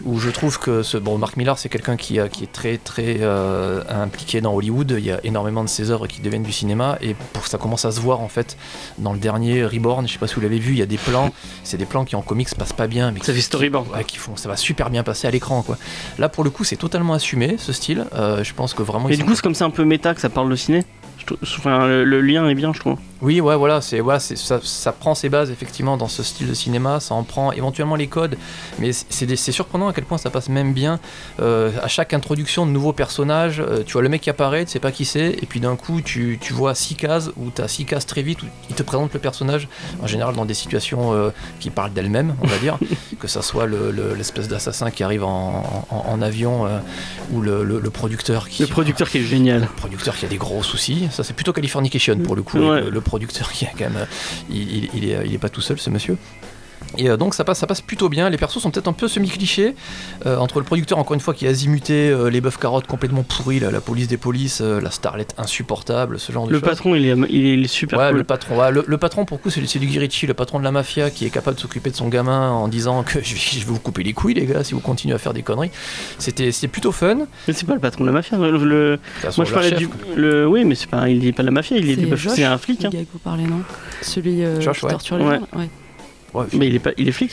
où je trouve que ce bon Mark Millar, c'est quelqu'un qui, a- qui est très très euh, impliqué dans Hollywood. Il y a énormément de ses œuvres qui deviennent du cinéma, et pour ça commence à se voir en fait dans le dernier Reborn. Je sais pas si vous l'avez vu, il y a des plans, c'est des plans qui en comics passent pas bien, mais Ça qui- fait storyboard. ouais, qui font, ça va super bien passer à l'écran quoi. Là pour le coup, c'est totalement assumé ce style. Euh, je pense que vraiment. Mais du coup, c'est comme ça un peu méta que ça parle de ciné. Je trouve- Enfin, le, le lien est bien, je trouve. Oui, ouais, voilà, c'est, ouais, c'est, ça, ça prend ses bases effectivement dans ce style de cinéma, ça en prend éventuellement les codes, mais c'est, surprenant à quel point ça passe même bien. Euh, à chaque introduction de nouveaux personnages, euh, tu vois le mec qui apparaît, tu sais pas qui c'est, et puis d'un coup tu, tu vois six cases, ou tu as six cases très vite, où il te présente le personnage, en général dans des situations euh, qui parlent d'elles-mêmes, on va dire, que ça soit le- le- l'espèce d'assassin qui arrive en, en- en avion, ou le, le- producteur qui. Le producteur qui est génial. Le producteur qui a des gros soucis, ça c'est plutôt Californication pour le coup, Ouais. le producteur qui a quand même, euh, il, il- est, il est pas tout seul ce monsieur. Et euh, donc ça passe, ça passe plutôt bien. Les persos sont peut-être un peu semi-clichés. Euh, entre le producteur, encore une fois, qui a azimuté euh, les bœufs carottes complètement pourris, la, la police des polices, euh, la starlette insupportable, ce genre de Le choses. patron, il est, il est, est super Ouais, cool. le patron. ouais, le, le patron, pour le coup, c'est c'est du Guy Ritchie, le patron de la mafia, qui est capable de s'occuper de son gamin en disant que je vais, je vais vous couper les couilles, les gars, si vous continuez à faire des conneries. C'était c'était plutôt fun. Mais c'est pas le patron de la mafia. Le, Moi, je parlais chef, du. Le... Oui, mais c'est pas, il est pas de la mafia, il est, du- Josh, c'est un flic. Hein. gars que vous parlez, non? Celui euh, Josh, qui ouais. torture les Ouais. Ouais. Mais il est pas, il est flic?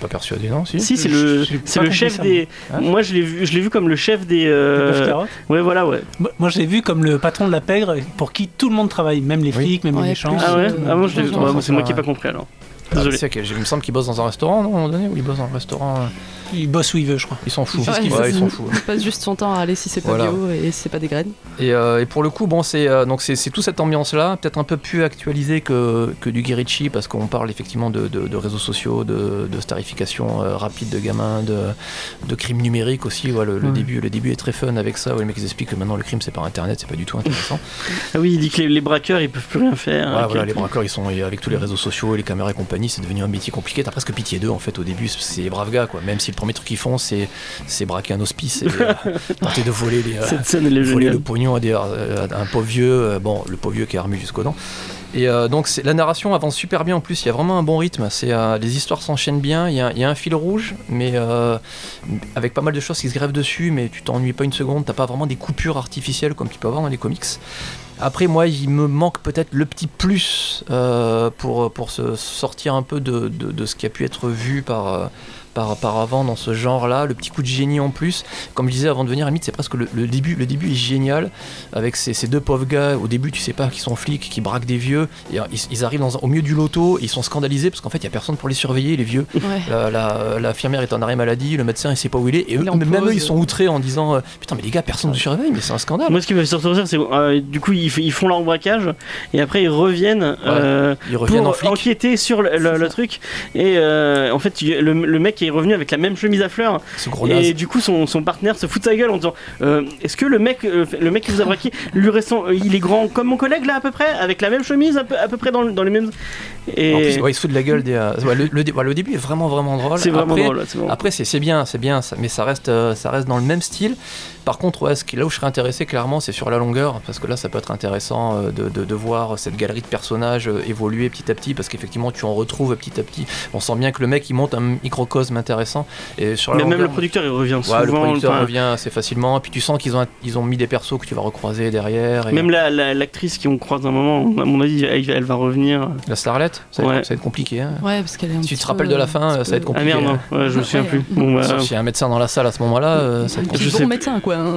pas persuadé, non si Si, c'est le, c'est le chef ça, des. moi. Moi, je l'ai vu, je l'ai vu comme le chef des. Euh. Ouais, voilà, ouais. Moi, je l'ai vu comme le patron de la pègre pour qui tout le monde travaille, même les Oui. flics, même Ouais, les méchants. Ah ouais? euh, Ah moi, je l'ai vu. genre, Ouais, moi, c'est moi qui ai pas compris alors. Ah, Désolé. je- il me semble qu'il bosse dans un restaurant, non, à un moment donné, ou il bosse dans un restaurant. euh, Il bosse où il veut, je crois. Ils s'en Ouais, Ouais, veut. ils s'en foutent. Il passe juste son temps à aller si c'est pas Voilà. bio et si c'est pas des graines. Et, euh, et pour le coup, bon, c'est euh, donc c'est toute cette ambiance-là, peut-être un peu plus actualisée que, que du Guy Ritchie, parce qu'on parle effectivement de, de- de réseaux sociaux, de, de starification euh, rapide de gamins, de, de crimes numériques aussi. Ouais, le, le Ouais. début, le début est très fun avec ça. Où les mecs ils expliquent que maintenant le crime c'est par internet, c'est pas du tout intéressant. Ah oui, il dit que les, les braqueurs, ils peuvent plus rien faire. Voilà, les braqueurs ils sont avec tous les réseaux sociaux les caméras et compagnie, c'est devenu un métier compliqué. T'as presque pitié d'eux en fait au début, c'est les braves gars quoi. Même si le premier truc qu'ils font c'est c'est braquer un hospice et euh, tenter de voler les. euh, Cette scène, elle est voler le pognon à, des- euh, à un pauvre vieux, euh, bon, le pauvre vieux qui est armé jusqu'aux dents. Et euh, donc c'est- la narration avance super bien en plus, il y a vraiment un bon rythme, c'est, euh, les histoires s'enchaînent bien, il y, a, il y a un fil rouge, mais euh, avec pas mal de choses qui se grèvent dessus, mais tu t'ennuies pas une seconde, t'as pas vraiment des coupures artificielles comme tu peux avoir dans les comics. Après moi il me manque peut-être le petit plus euh, pour, pour se sortir un peu de, de- de ce qui a pu être vu par... euh, par, par avant dans ce genre-là, le petit coup de génie en plus. Comme je disais avant de venir, à limite, c'est presque le, le début. Le début est génial avec ces, ces deux pauvres gars. Au début, tu sais pas qu'ils sont flics, qui braquent des vieux. Et euh, ils, ils arrivent dans au milieu du loto, ils sont scandalisés parce qu'en fait, il y a personne pour les surveiller, les vieux. Ouais. La, la, l'infirmière est en arrêt maladie, le médecin il sait pas où il est, et eux, en même eux ils sont outrés en disant euh, Putain, mais les gars, personne ne vous surveille, mais c'est un scandale. Moi, ce qui me fait surtout c'est euh, du coup, ils, ils font leur braquage et après ils reviennent euh, Ils reviennent en pour flic. enquêter sur le, le- le truc. Et euh, en fait, le, le mec est est revenu avec la même chemise à fleurs. Ce gros naze. Et du coup, son, son partenaire se fout de sa gueule en disant euh, Est-ce que le mec, euh, le mec qui vous a braqué, lui ressemble, euh, il est grand comme mon collègue là à peu près, avec la même chemise à peu, à peu près dans, dans les mêmes. Et En plus, ouais, il se fout de la gueule des. ouais, le, le ouais, le début est vraiment vraiment drôle. c'est vraiment Après, drôle. Après, c'est c'est bien, c'est bien, ça- mais ça reste, euh, ça reste dans le même style. Par contre, ouais, ce qui, là où je serais intéressé, clairement, c'est sur la longueur, parce que là, ça peut être intéressant de, de- de voir cette galerie de personnages évoluer petit à petit, parce qu'effectivement, tu en retrouves petit à petit. On sent bien que le mec, il monte un microcosme intéressant. Et sur la Mais même longueur, le producteur, il revient souvent. Ouais, le producteur enfin, revient assez facilement. Et puis tu sens qu'ils ont, ils ont mis des persos que tu vas recroiser derrière. Et Même la- la- l'actrice qui on croise un moment, à mon avis, elle, elle va revenir. La Starlet, ça, va être- Ouais. ça va être compliqué. Hein. Ouais, parce qu'elle est un Si tu te rappelles de la euh, fin, ça va être peu- Ah compliqué. merde, non, ouais, je me souviens plus. Bon, bah, Sauf s'il y a un médecin dans la salle à ce moment-là, euh, ça va être Je bon médecin, quoi. hein.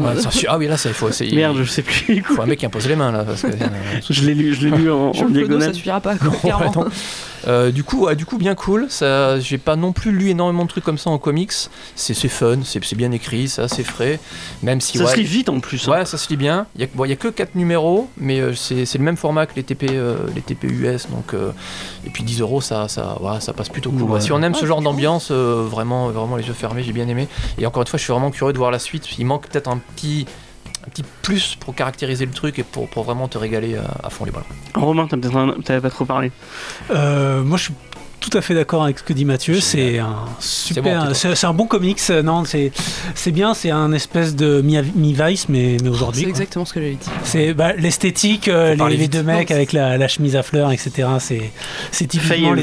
Ah oui, là, ça, il faut, il merde, je sais plus. faut un mec qui impose les mains là. Parce que, euh, Je l'ai lu, je l'ai lu en, en diagonale. ça suffira pas, quoi, non. Euh, du coup, ouais, du coup, bien cool. Ça, j'ai pas non plus lu énormément de trucs comme ça en comics. C'est, c'est fun, c'est, c'est bien écrit, c'est assez frais. Même si Ça ouais, se lit vite en plus. hein. ouais, ça se lit bien. Il y a, bon, il y a que 4 numéros, mais euh, c'est, c'est le même format que les TP, euh, les TP US. Donc, euh, et puis 10 euros, ça, ça, ouais, ça passe plutôt cool. Si on aime ce Ouais, genre d'ambiance, euh, vraiment, vraiment les yeux fermés, j'ai bien aimé. Et encore une fois, je suis vraiment curieux de voir la suite. Il manque peut-être un petit, un petit plus pour caractériser le truc et pour, pour vraiment te régaler à, à fond les balles. Romain, t'as peut-être pas trop parlé. Euh, moi, je suis tout à fait d'accord avec ce que dit Mathieu. C'est un bon, super, c'est c'est un bon comics. euh, Non, c'est c'est bien. C'est un espèce de mi- mi-vice, mais mais aujourd'hui. C'est exactement ce que j'allais dire. C'est bah, l'esthétique, euh, les, deux mecs avec la, la chemise à fleurs, etc. C'est c'est Faye, typiquement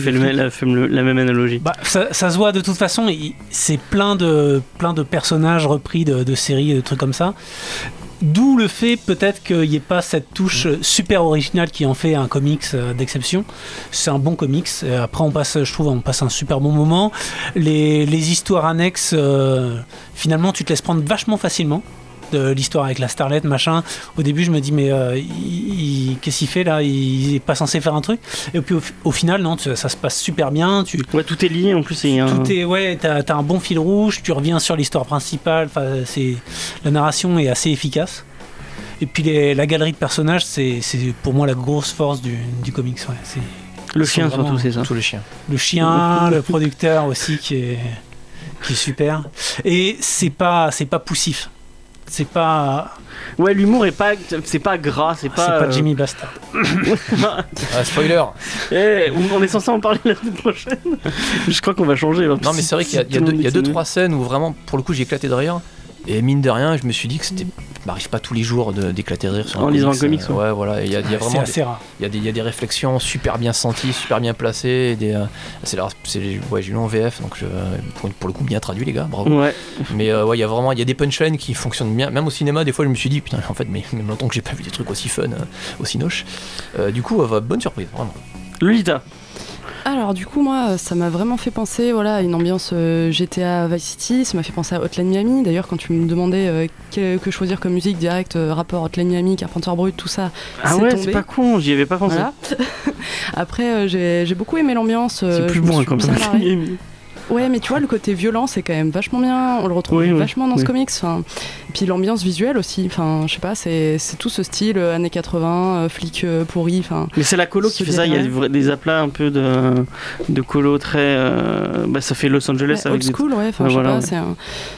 fait, le, la, la même analogie. Bah, ça, ça se voit de toute façon, c'est plein de, plein de personnages repris de, de séries et de trucs comme ça. D'où le fait peut-être qu'il n'y ait pas cette touche super originale qui en fait un comics euh, d'exception. C'est un bon comics. Euh, Après, on passe, je trouve, on passe un super bon moment. Les, histoires annexes, euh, finalement, tu te laisses prendre vachement facilement de l'histoire avec la starlet machin au début je me dis mais euh, il- il- qu'est-ce qu'il fait là? Il est pas censé faire un truc et puis au, au final non tu- ça se passe super bien tu, Ouais, tout est lié en plus. un- tout est ouais, t'as as un bon fil rouge, tu reviens sur l'histoire principale. Enfin, c'est la narration est assez efficace. Et puis les- la galerie de personnages, c'est c'est pour moi la grosse force du, du comics. Ouais. C'est Le chien vraiment- surtout, c'est ça. Tous les chiens. le chien, le producteur aussi qui est qui est super. Et c'est pas c'est pas poussif. C'est pas Ouais, l'humour est pas, c'est pas gras, c'est c'est pas. pas euh, Jimmy Bastard. Ah, spoiler Eh, on est censé en parler la semaine prochaine. Je crois qu'on va changer. là. Non mais c'est vrai qu'il y a, y a deux, y a deux, trois scènes où vraiment, pour le coup, j'ai éclaté de rire. Et mine de rien, je me suis dit que c'était. m'arrive pas tous les jours d'éclater de rire sur un En lisant un comics. comics, euh, ouais, voilà. Il y a, y vraiment. assez rare. Il y, a des, y a des réflexions super bien senties, super bien placées. Des, euh, c'est ouais, j'ai lu en VF, donc je- pour, pour le coup bien traduit les gars, bravo. Ouais. Mais euh, ouais, il y a vraiment il y a des punchlines qui fonctionnent bien. Même au cinéma, des fois, je me suis dit putain, en fait, mais même longtemps que j'ai pas vu des trucs aussi fun, euh, aussi noches. Euh, du coup, euh, bonne surprise, vraiment. Lolita. Alors du coup moi ça m'a vraiment fait penser voilà à une ambiance euh, GTA Vice City, ça m'a fait penser à Hotline Miami. D'ailleurs quand tu me demandais euh, que, que choisir comme musique direct euh, rapport Hotline Miami, Carpenter Brut, tout ça. Ah ouais, c'est pas con, j'y avais pas pensé. Voilà. Après j'ai beaucoup aimé l'ambiance. C'est plus bon hein, comme bien ça. marrée. Ouais mais tu vois le côté violent c'est quand même vachement bien, on le retrouve Oui, oui, vachement dans oui. ce comics. Enfin, et puis l'ambiance visuelle aussi, enfin je sais pas, c'est c'est tout ce style euh, années 80, euh, flic euh, pourri, enfin Mais c'est la colo qui fait ça, il y a des, des aplats un peu de, de colo très. euh, bah, ça fait Los Angeles Ouais, avec old des- school, ouais. Enfin, Ouais, je sais voilà, pas, ouais. c'est un-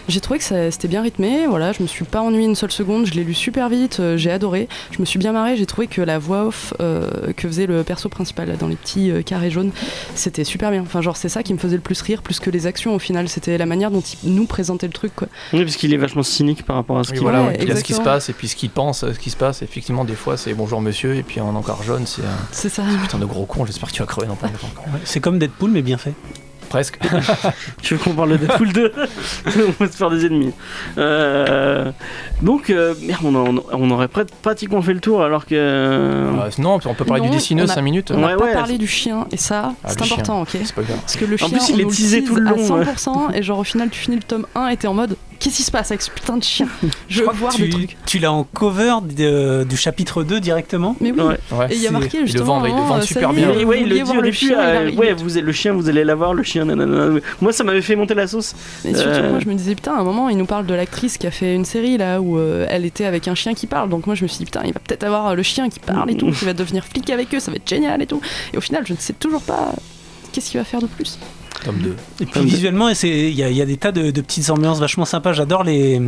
J'ai trouvé que ça- c'était bien rythmé. Voilà, je me suis pas ennuyé une seule seconde. Je l'ai lu super vite. j'ai adoré. Je me suis bien marré. J'ai trouvé que la voix off euh, que faisait le perso principal là, dans les petits euh, carrés jaunes, c'était super bien. Enfin, genre c'est ça qui me faisait le plus rire, plus que les actions au final. C'était la manière dont il nous présentait le truc. Quoi. Oui, parce qu'il est vachement cynique par rapport à ce Oui, qu'il voilà, Ouais, il y a ce qui se passe et puis ce qu'il pense, euh, ce qui se passe. Effectivement, des fois, c'est bonjour monsieur, et puis en encore jaune, c'est un C'est ça. putain de gros con. J'espère que tu vas crever dans pas longtemps. C'est comme Deadpool mais bien fait. Presque. Tu veux qu'on parle de Deadpool 2 On va se faire des ennemis. Euh, donc, euh, merde, on, en- on aurait pr- pratiquement fait le tour alors que. Euh, non, on peut parler Non, du dessineux on a- 5 minutes. On n'a Ouais, pas ouais, parlé du chien et ça, Ah, c'est le chien. important, ok. Parce que le chien, plus, il on est teasé tout le long, à 100% et genre au final tu finis le tome 1 et t'es en mode qu'est-ce qui se passe avec ce putain de chien Je veux crois que voir tu, des trucs. tu l'as en cover de- du chapitre 2 directement. Mais oui. Ouais. Et il y a marqué le justement. le à un moment, vendent euh, super bien. ouais, il le dit au le début. chien, il euh, ouais, vous, le chien, vous allez l'avoir, le chien, nanana. Moi, ça m'avait fait monter la sauce. Et surtout, Euh. moi, je me disais, putain, à un moment, il nous parle de l'actrice qui a fait une série là où euh, elle était avec un chien qui parle. Donc, moi, je me suis dit, putain, il va peut-être avoir euh, le chien qui parle et tout, qui va devenir flic avec eux, ça va être génial et tout. Et au final, je ne sais toujours pas qu'est-ce qu'il va faire de plus. Tome 2. Et puis visuellement, il y, a- il y a des tas de, de petites ambiances vachement sympas. J'adore les,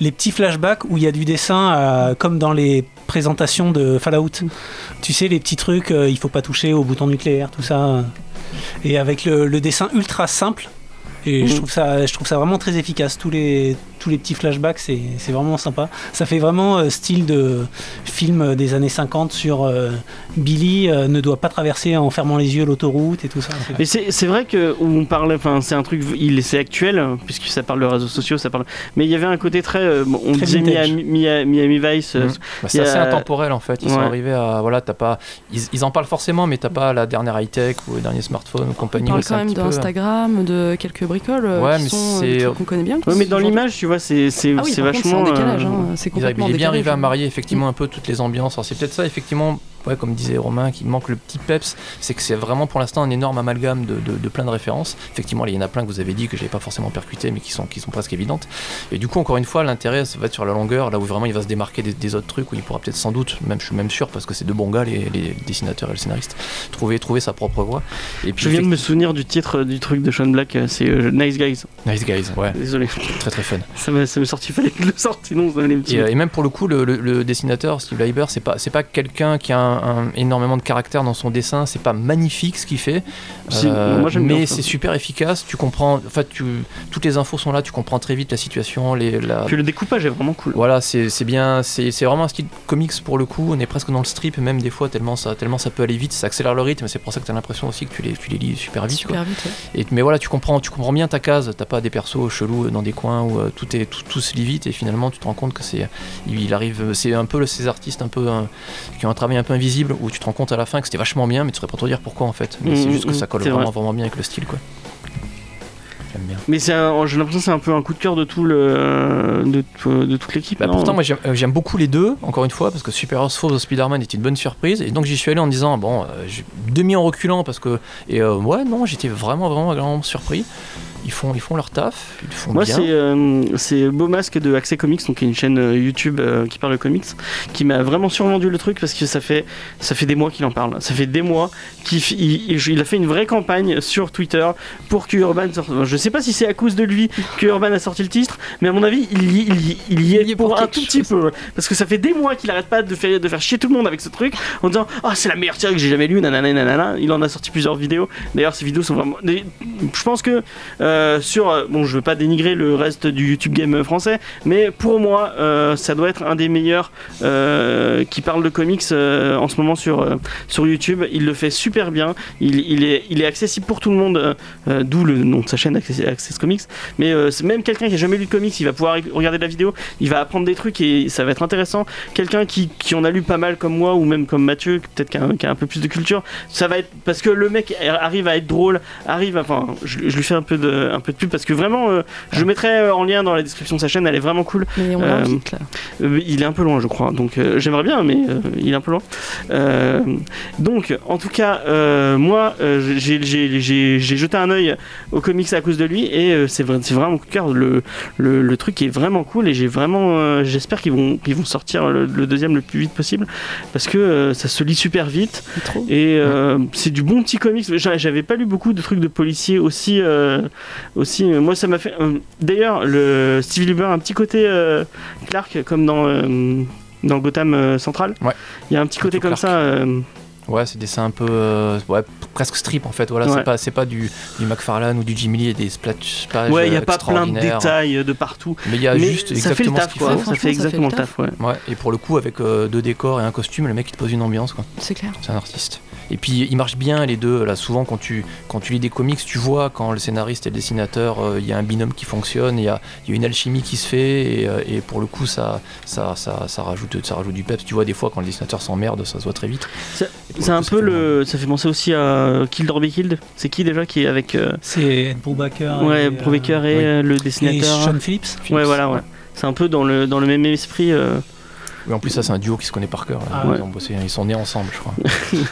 les petits flashbacks où il y a du dessin euh, comme dans les présentations de Fallout. Tu sais, les petits trucs, euh, il faut pas toucher au bouton nucléaire, tout ça. Et avec le, le dessin ultra simple. Et je, Mhm. trouve ça, je trouve ça vraiment très efficace. Tous les, tous les petits flashbacks, c'est c'est vraiment sympa. Ça fait vraiment euh, style de film des années 50 sur euh, Billy euh, ne doit pas traverser en fermant les yeux l'autoroute et tout ça. Mais c'est c'est vrai que on parlait, enfin c'est un truc, il c'est actuel hein, puisque ça parle de réseaux sociaux, ça parle. Mais il y avait un côté très, euh, on Très disait. Miami, Miami- Miami Vice. euh, Mhm. Bah, c'est a- assez intemporel en fait. Ils sont arrivés à. Voilà, t'as pas. Ils, ils en parlent forcément, mais t'as pas la dernière high-tech ou le dernier smartphone ou On compagnie. parle Ouais, c'est quand même d'Instagram, de quelques bricoles euh, Ouais, qui mais sont euh, c'est- des trucs qu'on connaît bien. Ouais, mais dans l'image, tu vois, c'est c'est Ah oui, c'est vachement. euh, hein, C'est Il, complètement il est bien décalage. arrivé à marier effectivement un peu toutes les ambiances. C'est peut-être ça effectivement, ouais, comme disait Romain, qui manque le petit peps, c'est que c'est vraiment pour l'instant un énorme amalgame de, de- de plein de références. Effectivement, il y en a plein que vous avez dit que j'avais pas forcément percuté, mais qui sont, qui sont presque évidentes. Et du coup, encore une fois, l'intérêt ça va être sur la longueur, là où vraiment il va se démarquer des, des autres trucs, où il pourra peut-être sans doute, même je suis même sûr, parce que c'est deux bons gars, les, les dessinateurs et le scénariste, trouver, trouver sa propre voie. Et puis Je viens de me souvenir du titre du truc de Sean Black, euh, c'est euh, Nice Guys. Nice Guys, ouais, Désolé, très très fun. ça m'est ça m'est sorti, il fallait que je le sorte, sinon allez me Et, tuer. euh, et même pour le coup, le, le- le dessinateur Steve Leiber, c'est pas c'est pas quelqu'un qui a un, un- énormément de caractère dans son dessin. C'est pas magnifique ce qu'il fait, euh, moi, mais c'est super efficace. Tu comprends, en fait, tu, toutes les infos sont là. Tu comprends très vite la situation, les, la, Puis le découpage est vraiment cool. voilà, c'est bien, c'est vraiment un style comics pour le coup. On est presque dans le strip, même des fois, tellement ça, tellement ça peut aller vite. Ça accélère le rythme, c'est pour ça que tu as l'impression aussi que tu les, tu les lis super vite. quoi. Super vite. ouais. Et, mais voilà, tu comprends, tu comprends bien ta case. T'as pas des persos chelous dans des coins où euh, tout est tout, tout se lit vite et finalement tu te rends compte que c'est il, il arrive, c'est un peu ces artistes un peu euh, qui ont un travail un peu invisible où tu te rends compte à la fin que c'était vachement bien, mais tu saurais pas trop dire pourquoi en fait. Mais c'est Mhm, juste que ça mhm, colle vraiment vrai. vraiment bien avec le style quoi. J'aime bien. Mais c'est un- j'ai l'impression que c'est un peu un coup de cœur de tout le de, tout- de toute l'équipe. Bah, pourtant, moi j'aime euh, j'aime beaucoup les deux, encore une fois, parce que Super Heroes Falls Spider-Man était une bonne surprise. Et donc j'y suis allé en disant, bon, euh, demi en reculant, parce que. Et euh, ouais, non, j'étais vraiment, vraiment agréablement surpris. Ils font, ils font leur taf, ils le font Moi, c'est euh, c'est Beau Masque de Accès Comics, donc qui est une chaîne euh, YouTube euh, qui parle de comics, qui m'a vraiment survendu le truc parce que ça fait ça fait des mois qu'il en parle. Ça fait des mois qu'il il, il- il a fait une vraie campagne sur Twitter pour que Urban sorte. Je sais pas si c'est à cause de lui que Urban a sorti le titre, mais à mon avis, il y, il y- il y est, Il y est pour, pour un tout petit chose. peu. Parce que ça fait des mois qu'il arrête pas de faire, de faire chier tout le monde avec ce truc en disant Ah, c'est la meilleure série que j'ai jamais lue, nanana, nanana. Il en a sorti plusieurs vidéos. D'ailleurs, ces vidéos sont vraiment. Je pense que euh, sur. euh, Bon, je veux pas dénigrer le reste du YouTube game français, mais pour moi, euh, ça doit être un des meilleurs euh, qui parle de comics euh, en ce moment sur, euh, sur YouTube. Il le fait super bien. Il, il est, il est accessible pour tout le monde, euh, euh, d'où le nom de sa chaîne Access, Access Comics. Mais euh, même quelqu'un qui a jamais lu de comics, il va pouvoir regarder la vidéo, il va apprendre des trucs et ça va être intéressant. Quelqu'un qui, qui en a lu pas mal comme moi ou même comme Mathieu, peut-être qui a, un peu plus de culture, ça va être parce que le mec arrive à être drôle, arrive, enfin, je lui fais un peu de, un peu de pub parce que vraiment, euh, je mettrai euh, en lien dans la description de sa chaîne, elle est vraiment cool. Mais on Euh, l'invite là. Euh, il est un peu loin, je crois. Donc euh, j'aimerais bien, mais euh, il est un peu loin. Euh, donc, en tout cas, euh, moi, euh, j'ai- j'ai j'ai- j'ai jeté un œil aux comics à cause de lui, et euh, c'est vrai- c'est vraiment mon coup de cœur. Le, le, le truc est vraiment cool, et j'ai vraiment, euh, j'espère qu'ils vont, vont sortir le, le deuxième le plus vite possible, parce que euh, ça se lit super vite. Trop. Et euh, c'est du bon petit comics. J'a- J'avais pas lu beaucoup de trucs de policiers aussi. euh, aussi euh, moi, ça m'a fait. euh, D'ailleurs, le Steve Lieber a un petit côté euh, Clark, comme dans, euh, dans Gotham euh, Central. Ouais. Il y a un petit côté comme Clark. ça. euh, Ouais, c'est des dessins un peu. euh, ouais, presque strip en fait. Voilà, Ouais. c'est pas, c'est pas du, du McFarlane ou du Jimmy Lee et des splash ouais, il y a pas plein de détails de partout. Mais il y a Mais juste ça fait le exactement taf, ce qu'il quoi. faut. Ça fait ça fait exactement le le taf, ouais. Ouais, et pour le coup, avec euh, deux décors et un costume, le mec il te pose une ambiance quoi. C'est clair. C'est un artiste. Et puis il marche bien les deux. Là, souvent quand tu, quand tu lis des comics, tu vois quand le scénariste et le dessinateur, euh, il y a un binôme qui fonctionne, il y a, il y a une alchimie qui se fait, et, euh, et pour le coup, ça, ça, ça, ça, rajoute, ça rajoute du peps. Tu vois, des fois quand le dessinateur s'emmerde, ça se voit très vite. Et C'est un coup, peu fait le. Ça fait penser aussi à Kill or Be Killed. C'est qui déjà qui est avec. euh, C'est Ed Brubaker. ouais, et, Brubaker euh, et oui. euh, le et dessinateur. Sean Phillips. Ouais, voilà, ouais. C'est un peu dans le, dans le même esprit. euh, Mais en plus, ça, c'est un duo qui se connaît par cœur. là. Ah ils, ont bossé, ils sont nés ensemble, je crois.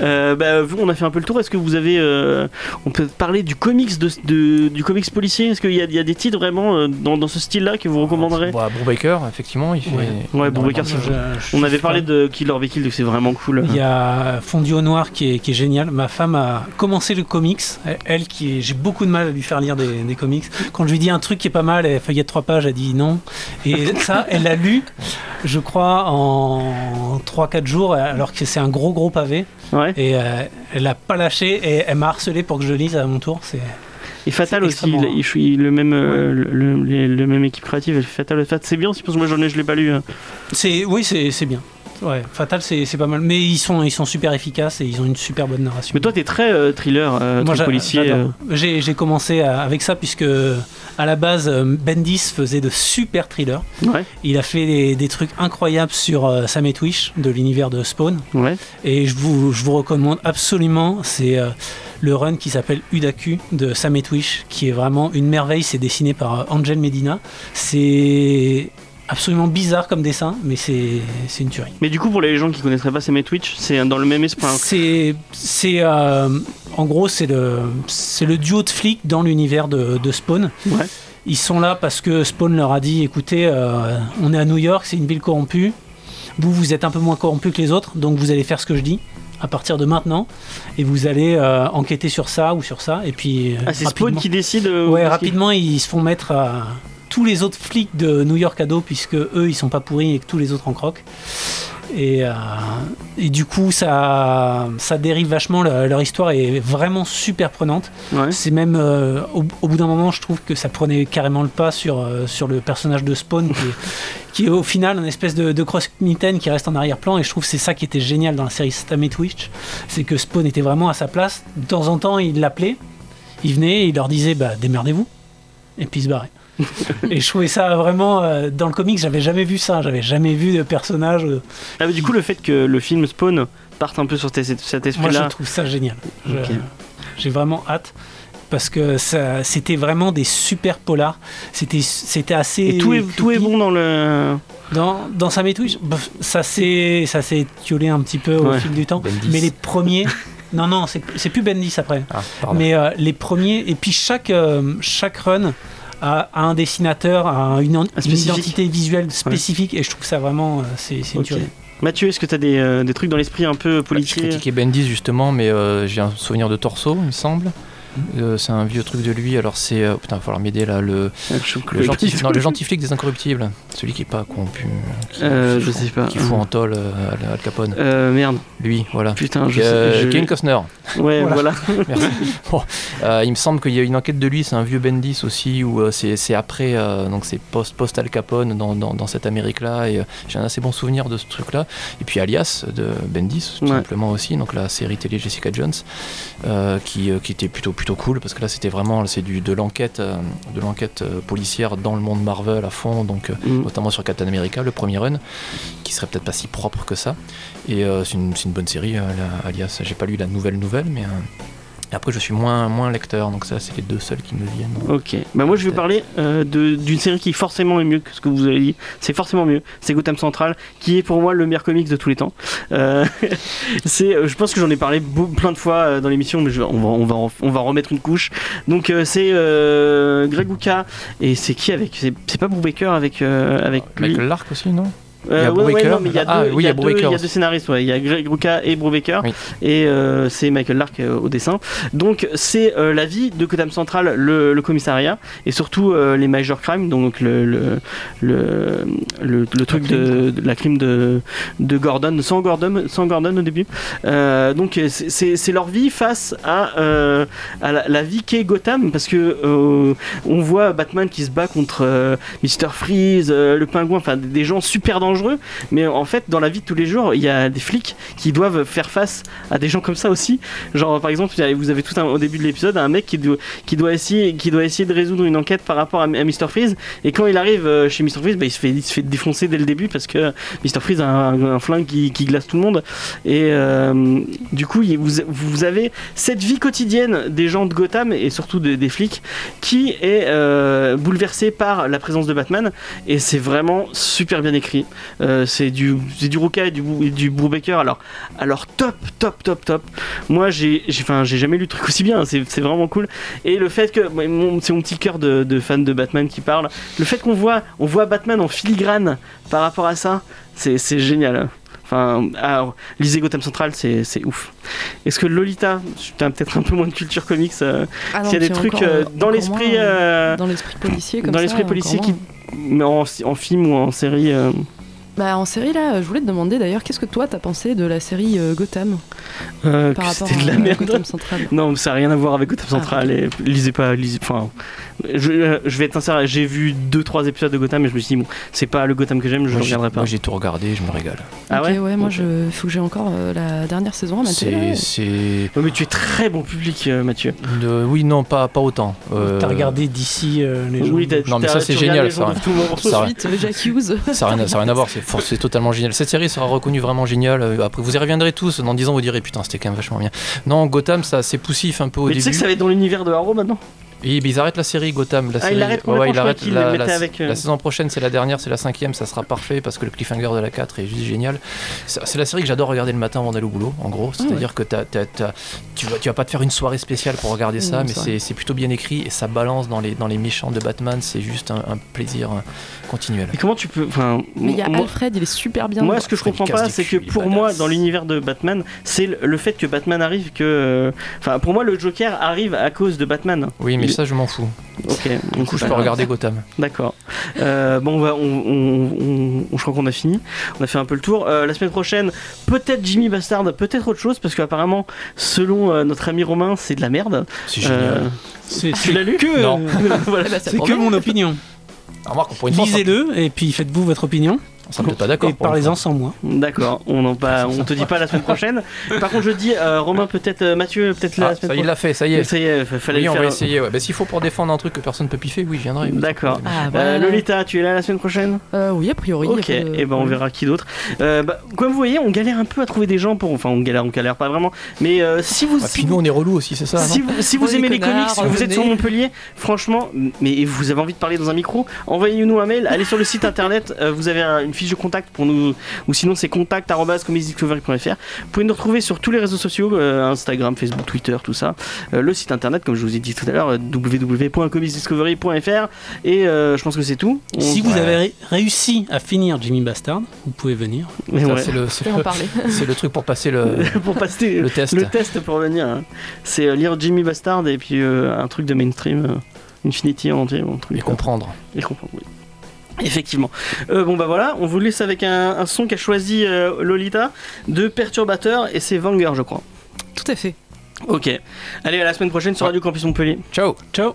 Euh, bah, vu qu'on a fait un peu le tour, est-ce que vous avez. euh, on peut parler du comics, de, de- du comics policier? Est-ce qu'il y, a- il y a des titres vraiment euh, dans, dans ce style-là que vous recommanderez? Bon, Brubaker, effectivement, il fait. Ouais. Ouais, Brubaker, On avait parlé de Killer Be Killed, c'est vraiment cool. Il y a Fondu au Noir qui est, qui est génial. Ma femme a commencé le comics. Elle, elle qui est, j'ai beaucoup de mal à lui faire lire des, des comics. Quand je lui dis un truc qui est pas mal, elle feuillette trois pages, elle dit non. Et ça, elle l'a lu, je crois, en 3-4 jours, alors que c'est un gros gros pavé. Ouais. Et euh, elle l'a pas lâché et elle m'a harcelé pour que je lise à mon tour. C'est Et Fatal aussi, il, il- il- le même, euh, le, le- les- le même équipe créative. Fatal, Fatal c'est bien aussi parce que moi j'en ai, je l'ai pas lu. hein. C'est oui, c'est bien. Ouais, Fatal, c'est pas mal. Mais ils sont, ils sont super efficaces et ils ont une super bonne narration. Mais toi, t'es très euh, thriller, euh, Moi, très policier. J'ai j'ai commencé à- avec ça puisque à la base euh, Bendis faisait de super thrillers. Ouais, Il a fait des, des trucs incroyables sur euh, Sam et Twitch de l'univers de Spawn. ouais. Et je vous, je vous recommande absolument, c'est euh, le run qui s'appelle Udaku de Sam et Twitch, qui est vraiment une merveille. C'est dessiné par euh, Angel Medina. C'est absolument bizarre comme dessin, mais c'est une tuerie. Mais du coup, pour les gens qui connaîtraient pas et Twitch, c'est dans le même esprit. hein. C'est, c'est, euh, en gros, c'est le, c'est le duo de flics dans l'univers de, de Spawn. Ouais. Ils sont là parce que Spawn leur a dit, écoutez, euh, on est à New York, c'est une ville corrompue. Vous, vous êtes un peu moins corrompu que les autres, donc vous allez faire ce que je dis à partir de maintenant, et vous allez euh, enquêter sur ça ou sur ça, et puis Ah, c'est Spawn qui décide. Ouais, rapidement, ils se font mettre à tous les autres flics de New York à dos, puisque eux, ils sont pas pourris et que tous les autres en croquent. Et, euh, et du coup, ça, ça dérive vachement. le- leur histoire est vraiment super prenante. Ouais. C'est même, euh, au, au bout d'un moment, je trouve que ça prenait carrément le pas sur, euh, sur le personnage de Spawn, qui est, qui est au final une espèce de, de cross-mitaine qui reste en arrière-plan. Et je trouve que c'est ça qui était génial dans la série Stam et Twitch. C'est que Spawn était vraiment à sa place. De temps en temps, il l'appelait, il venait et il leur disait bah, démerdez-vous. Et puis il se barrait. Et je trouvais ça vraiment. euh, dans le comics, j'avais jamais vu ça. J'avais jamais vu de personnage. euh, Ah, mais du coup, le fait que le film Spawn parte un peu sur tes- cet Moi, je esprit-là. trouve ça génial. J'ai vraiment hâte. Parce que ça, c'était vraiment des super polars. C'était, c'était assez. Et tout est, tout est bon dans le. Dans, dans Twitch, bof, ça s'est, ça s'est étiolé un petit peu au Ouais. fil du temps. Bendis. Mais les premiers. non, non, c'est, c'est plus Bendis après. Ah, pardon. Mais euh, les premiers. Et puis chaque, euh, chaque run a un dessinateur, a une, identité visuelle spécifique. Et je trouve ça vraiment. euh, c'est, une tuerie. Mathieu, est-ce que tu as des, euh, des trucs dans l'esprit un peu Bah, je critiquais Bendis justement, mais euh, j'ai un souvenir de Torso, il me semble. Euh, c'est un vieux truc de lui, alors c'est. euh, putain, il va falloir m'aider là. Le, le, gentil, non, le gentil flic des incorruptibles. Celui qui est pas corrompu. Qui, Euh, qui je fout- sais pas. Qui fout en euh, à Al Capone. Euh, merde, Lui, voilà. putain, je sais. je- Kevin Costner. Ouais, voilà. Merci. Bon, il me semble qu'il y a une enquête de lui, c'est un vieux Bendis aussi, où c'est après, donc c'est post, post Al Capone dans, dans, dans cette Amérique-là, et j'ai un assez bon souvenir de ce truc-là. Et puis Alias de Bendis, tout Ouais. simplement aussi, donc la série télé Jessica Jones, qui, qui était plutôt, plutôt cool, parce que là c'était vraiment c'est du, de l'enquête euh, de l'enquête euh, policière dans le monde Marvel à fond, donc euh, Mm. notamment sur Captain America, le premier run, qui serait peut-être pas si propre que ça. Et euh, c'est une, bonne série, euh, la- Alias. J'ai pas lu la nouvelle nouvelle, mais après je suis moins, moins lecteur, donc ça c'est les deux seuls qui me viennent. Ok, bah moi je vais parler euh, de- d'une série qui forcément est mieux que ce que vous avez dit. C'est forcément mieux. C'est Gotham Central, qui est pour moi le meilleur comics de tous les temps. Euh, c'est, euh, je pense que j'en ai parlé beau- plein de fois euh, dans l'émission, mais je on, va, on, va, en- on va remettre une couche. Donc euh, c'est euh, Greg Uka et c'est qui avec C'est pas Brubaker avec avec lui. Michael Lark aussi, non? Euh, Il y a ouais, ouais, Brubaker. non, mais il y a deux, Ah, oui, il y a deux, Brubaker il y a aussi. deux scénaristes, ouais. il y a Greg Rucka et Brubaker, Oui. et euh, c'est Michael Lark euh, au dessin. Donc c'est euh, la vie de Gotham Central, le, le commissariat, et surtout les major crimes, donc le, le, le, truc de, de la crime de, de Gordon, sans Gordon, sans Gordon au début. Donc c'est- leur vie face à, à la, la vie qu'est Gotham, parce que on voit Batman qui se bat contre Mr. Freeze, le pingouin, enfin des gens super dangereux, mais en fait dans la vie de tous les jours, il y a des flics qui doivent faire face à des gens comme ça aussi. Genre par exemple, vous avez tout un, au début de l'épisode un mec qui doit, essayer de résoudre une enquête par rapport à, à Mr. Freeze, et quand il arrive euh, chez Mr. Freeze, bah, il se fait défoncer dès le début parce que Mr. Freeze a un, flingue qui, glace tout le monde. Et euh, du coup, vous, avez cette vie quotidienne des gens de Gotham et surtout de- des flics qui est euh, bouleversée par la présence de Batman. Et c'est vraiment super bien écrit. Euh, c'est du, c'est du Ruka et du, du Brubaker. Alors, alors top, top, top, top. Moi, j'ai, j'ai, enfin, j'ai jamais lu le truc aussi bien. C'est, c'est vraiment cool. Et le fait que, c'est mon petit cœur de, de fan de Batman qui parle. Le fait qu'on voit, on voit Batman en filigrane par rapport à ça, c'est, c'est génial. Enfin, alors, lisez Gotham Central, c'est, c'est ouf. Est-ce que Lolita, tu as peut-être un peu moins de culture comics, euh, Ah s'il y a des trucs encore, euh, dans l'esprit, euh, Dans l'esprit policier comme dans l'esprit policier qui, mais en, en film ou en série. Bah, en série, là, je voulais te demander d'ailleurs, qu'est-ce que toi t'as pensé de la série euh, Gotham euh, par rapport de la à merde. Gotham Central? Non, ça n'a rien à voir avec Gotham Ah, Central. Et lisez pas, lisez. Enfin, je, euh, je vais être sincère. J'ai vu deux, trois épisodes de Gotham et je me suis dit bon, c'est pas le Gotham que j'aime, je j'ai- regarderai pas. Moi j'ai tout regardé, je me régale. Ah Ok, ouais. moi, Ok. je faut que j'ai encore euh, la dernière saison à. C'est, c'est... Ouais, mais tu es très bon public, euh, Mathieu. de- Oui, non, pas, pas autant. Euh, T'as regardé d'ici euh, les gens Oui, Non, mais ça, c'est génial, ça. n'a rien, ça a rien à voir, c'est, totalement génial. Cette série sera reconnue vraiment géniale. Après, vous y reviendrez tous. Dans 10 ans, vous direz putain, c'était quand même vachement bien. Non, Gotham, ça, c'est poussif un peu au Mais tu sais début. que ça va être dans l'univers de Arrow maintenant? Et ils arrêtent la série Gotham. La Ah, série... Ouais, avec, euh, saison prochaine, c'est la dernière, c'est la cinquième, ça sera parfait parce que le cliffhanger de la 4 est juste génial. C'est la série que j'adore regarder le matin avant d'aller au boulot, en gros. C'est-à-dire que tu, vas, tu vas pas te faire une soirée spéciale pour regarder ça, Non, mais c'est plutôt bien écrit et ça balance dans les, dans les méchants de Batman. C'est juste un, un plaisir continuel. Et comment tu peux. Enfin, Mais il y a moi- Alfred, il est super bien. Moi, ce que je comprends pas, c'est que pour moi, dans l'univers de Batman, c'est le- le fait que Batman arrive que. Enfin, pour moi, le Joker arrive à cause de Batman. Oui, mais Il- ça, je m'en fous. Ok. Du coup, je peux regarder Gotham. D'accord. Euh, bon, on va, on, on- on- on- je crois qu'on a fini. On a fait un peu le tour. Euh, la semaine prochaine, peut-être Jimmy Bastard, peut-être autre chose, parce qu'apparemment, selon euh, notre ami Romain, c'est de la merde. C'est génial. Euh, C'est tu l'as lu que, Non. Voilà. Ça c'est que mon opinion. Lisez-le et puis faites-vous votre opinion on sera peut-être pas d'accord. une parlez-en sans moi. D'accord. On n'en pas, on te dit pas la semaine prochaine. Par contre, je dis euh, Romain, peut-être euh, Mathieu, peut-être la Ah, semaine ça, il prochaine. l'a fait, ça y est. Ça y est, fa- fallait Oui, on faire. va essayer. Ouais. Bah, S'il faut pour défendre un truc que personne ne peut piffer, oui, je viendrai. D'accord. Ah, Euh, voilà. Lolita, tu es là la semaine prochaine? Euh, oui, a priori. Ok, de- et ben on verra qui d'autre. Euh, bah, comme vous voyez, on galère un peu à trouver des gens pour. Enfin, on galère, on galère pas vraiment. Mais euh, si vous. Ah, si puis nous, on est relou aussi, c'est ça si vous, si aimez les comics, vous êtes sur Montpellier, franchement, mais vous avez envie de parler dans un micro, envoyez-nous un mail, allez sur le site internet, euh, vous avez un- une fiche de contact pour nous, ou sinon c'est contact.comicsdiscovery.fr. Vous pouvez nous retrouver sur tous les réseaux sociaux, euh, Instagram, Facebook, Twitter, tout ça. Euh, le site internet, comme je vous ai dit tout à l'heure, euh, www.comicsdiscovery.fr. Et euh, je pense que c'est tout. On- Si vous Ouais. avez ré- réussi à finir Jimmy Bastard, vous pouvez venir. Ouais. c'est le, le- parler. c'est le truc pour passer le, pour passer le test. le test pour venir, hein. c'est euh, lire Jimmy Bastard et puis euh, un truc de mainstream, euh, Infinity en entier, truc Et comprendre. Et comprendre, oui. Effectivement. Euh, bon bah voilà, on vous laisse avec un, un son qu'a choisi euh, Lolita de Perturbateur et c'est Vanger je crois. Tout à fait. Ok. Allez à la semaine prochaine sur Ouais. Radio Campus Montpellier. Ciao Ciao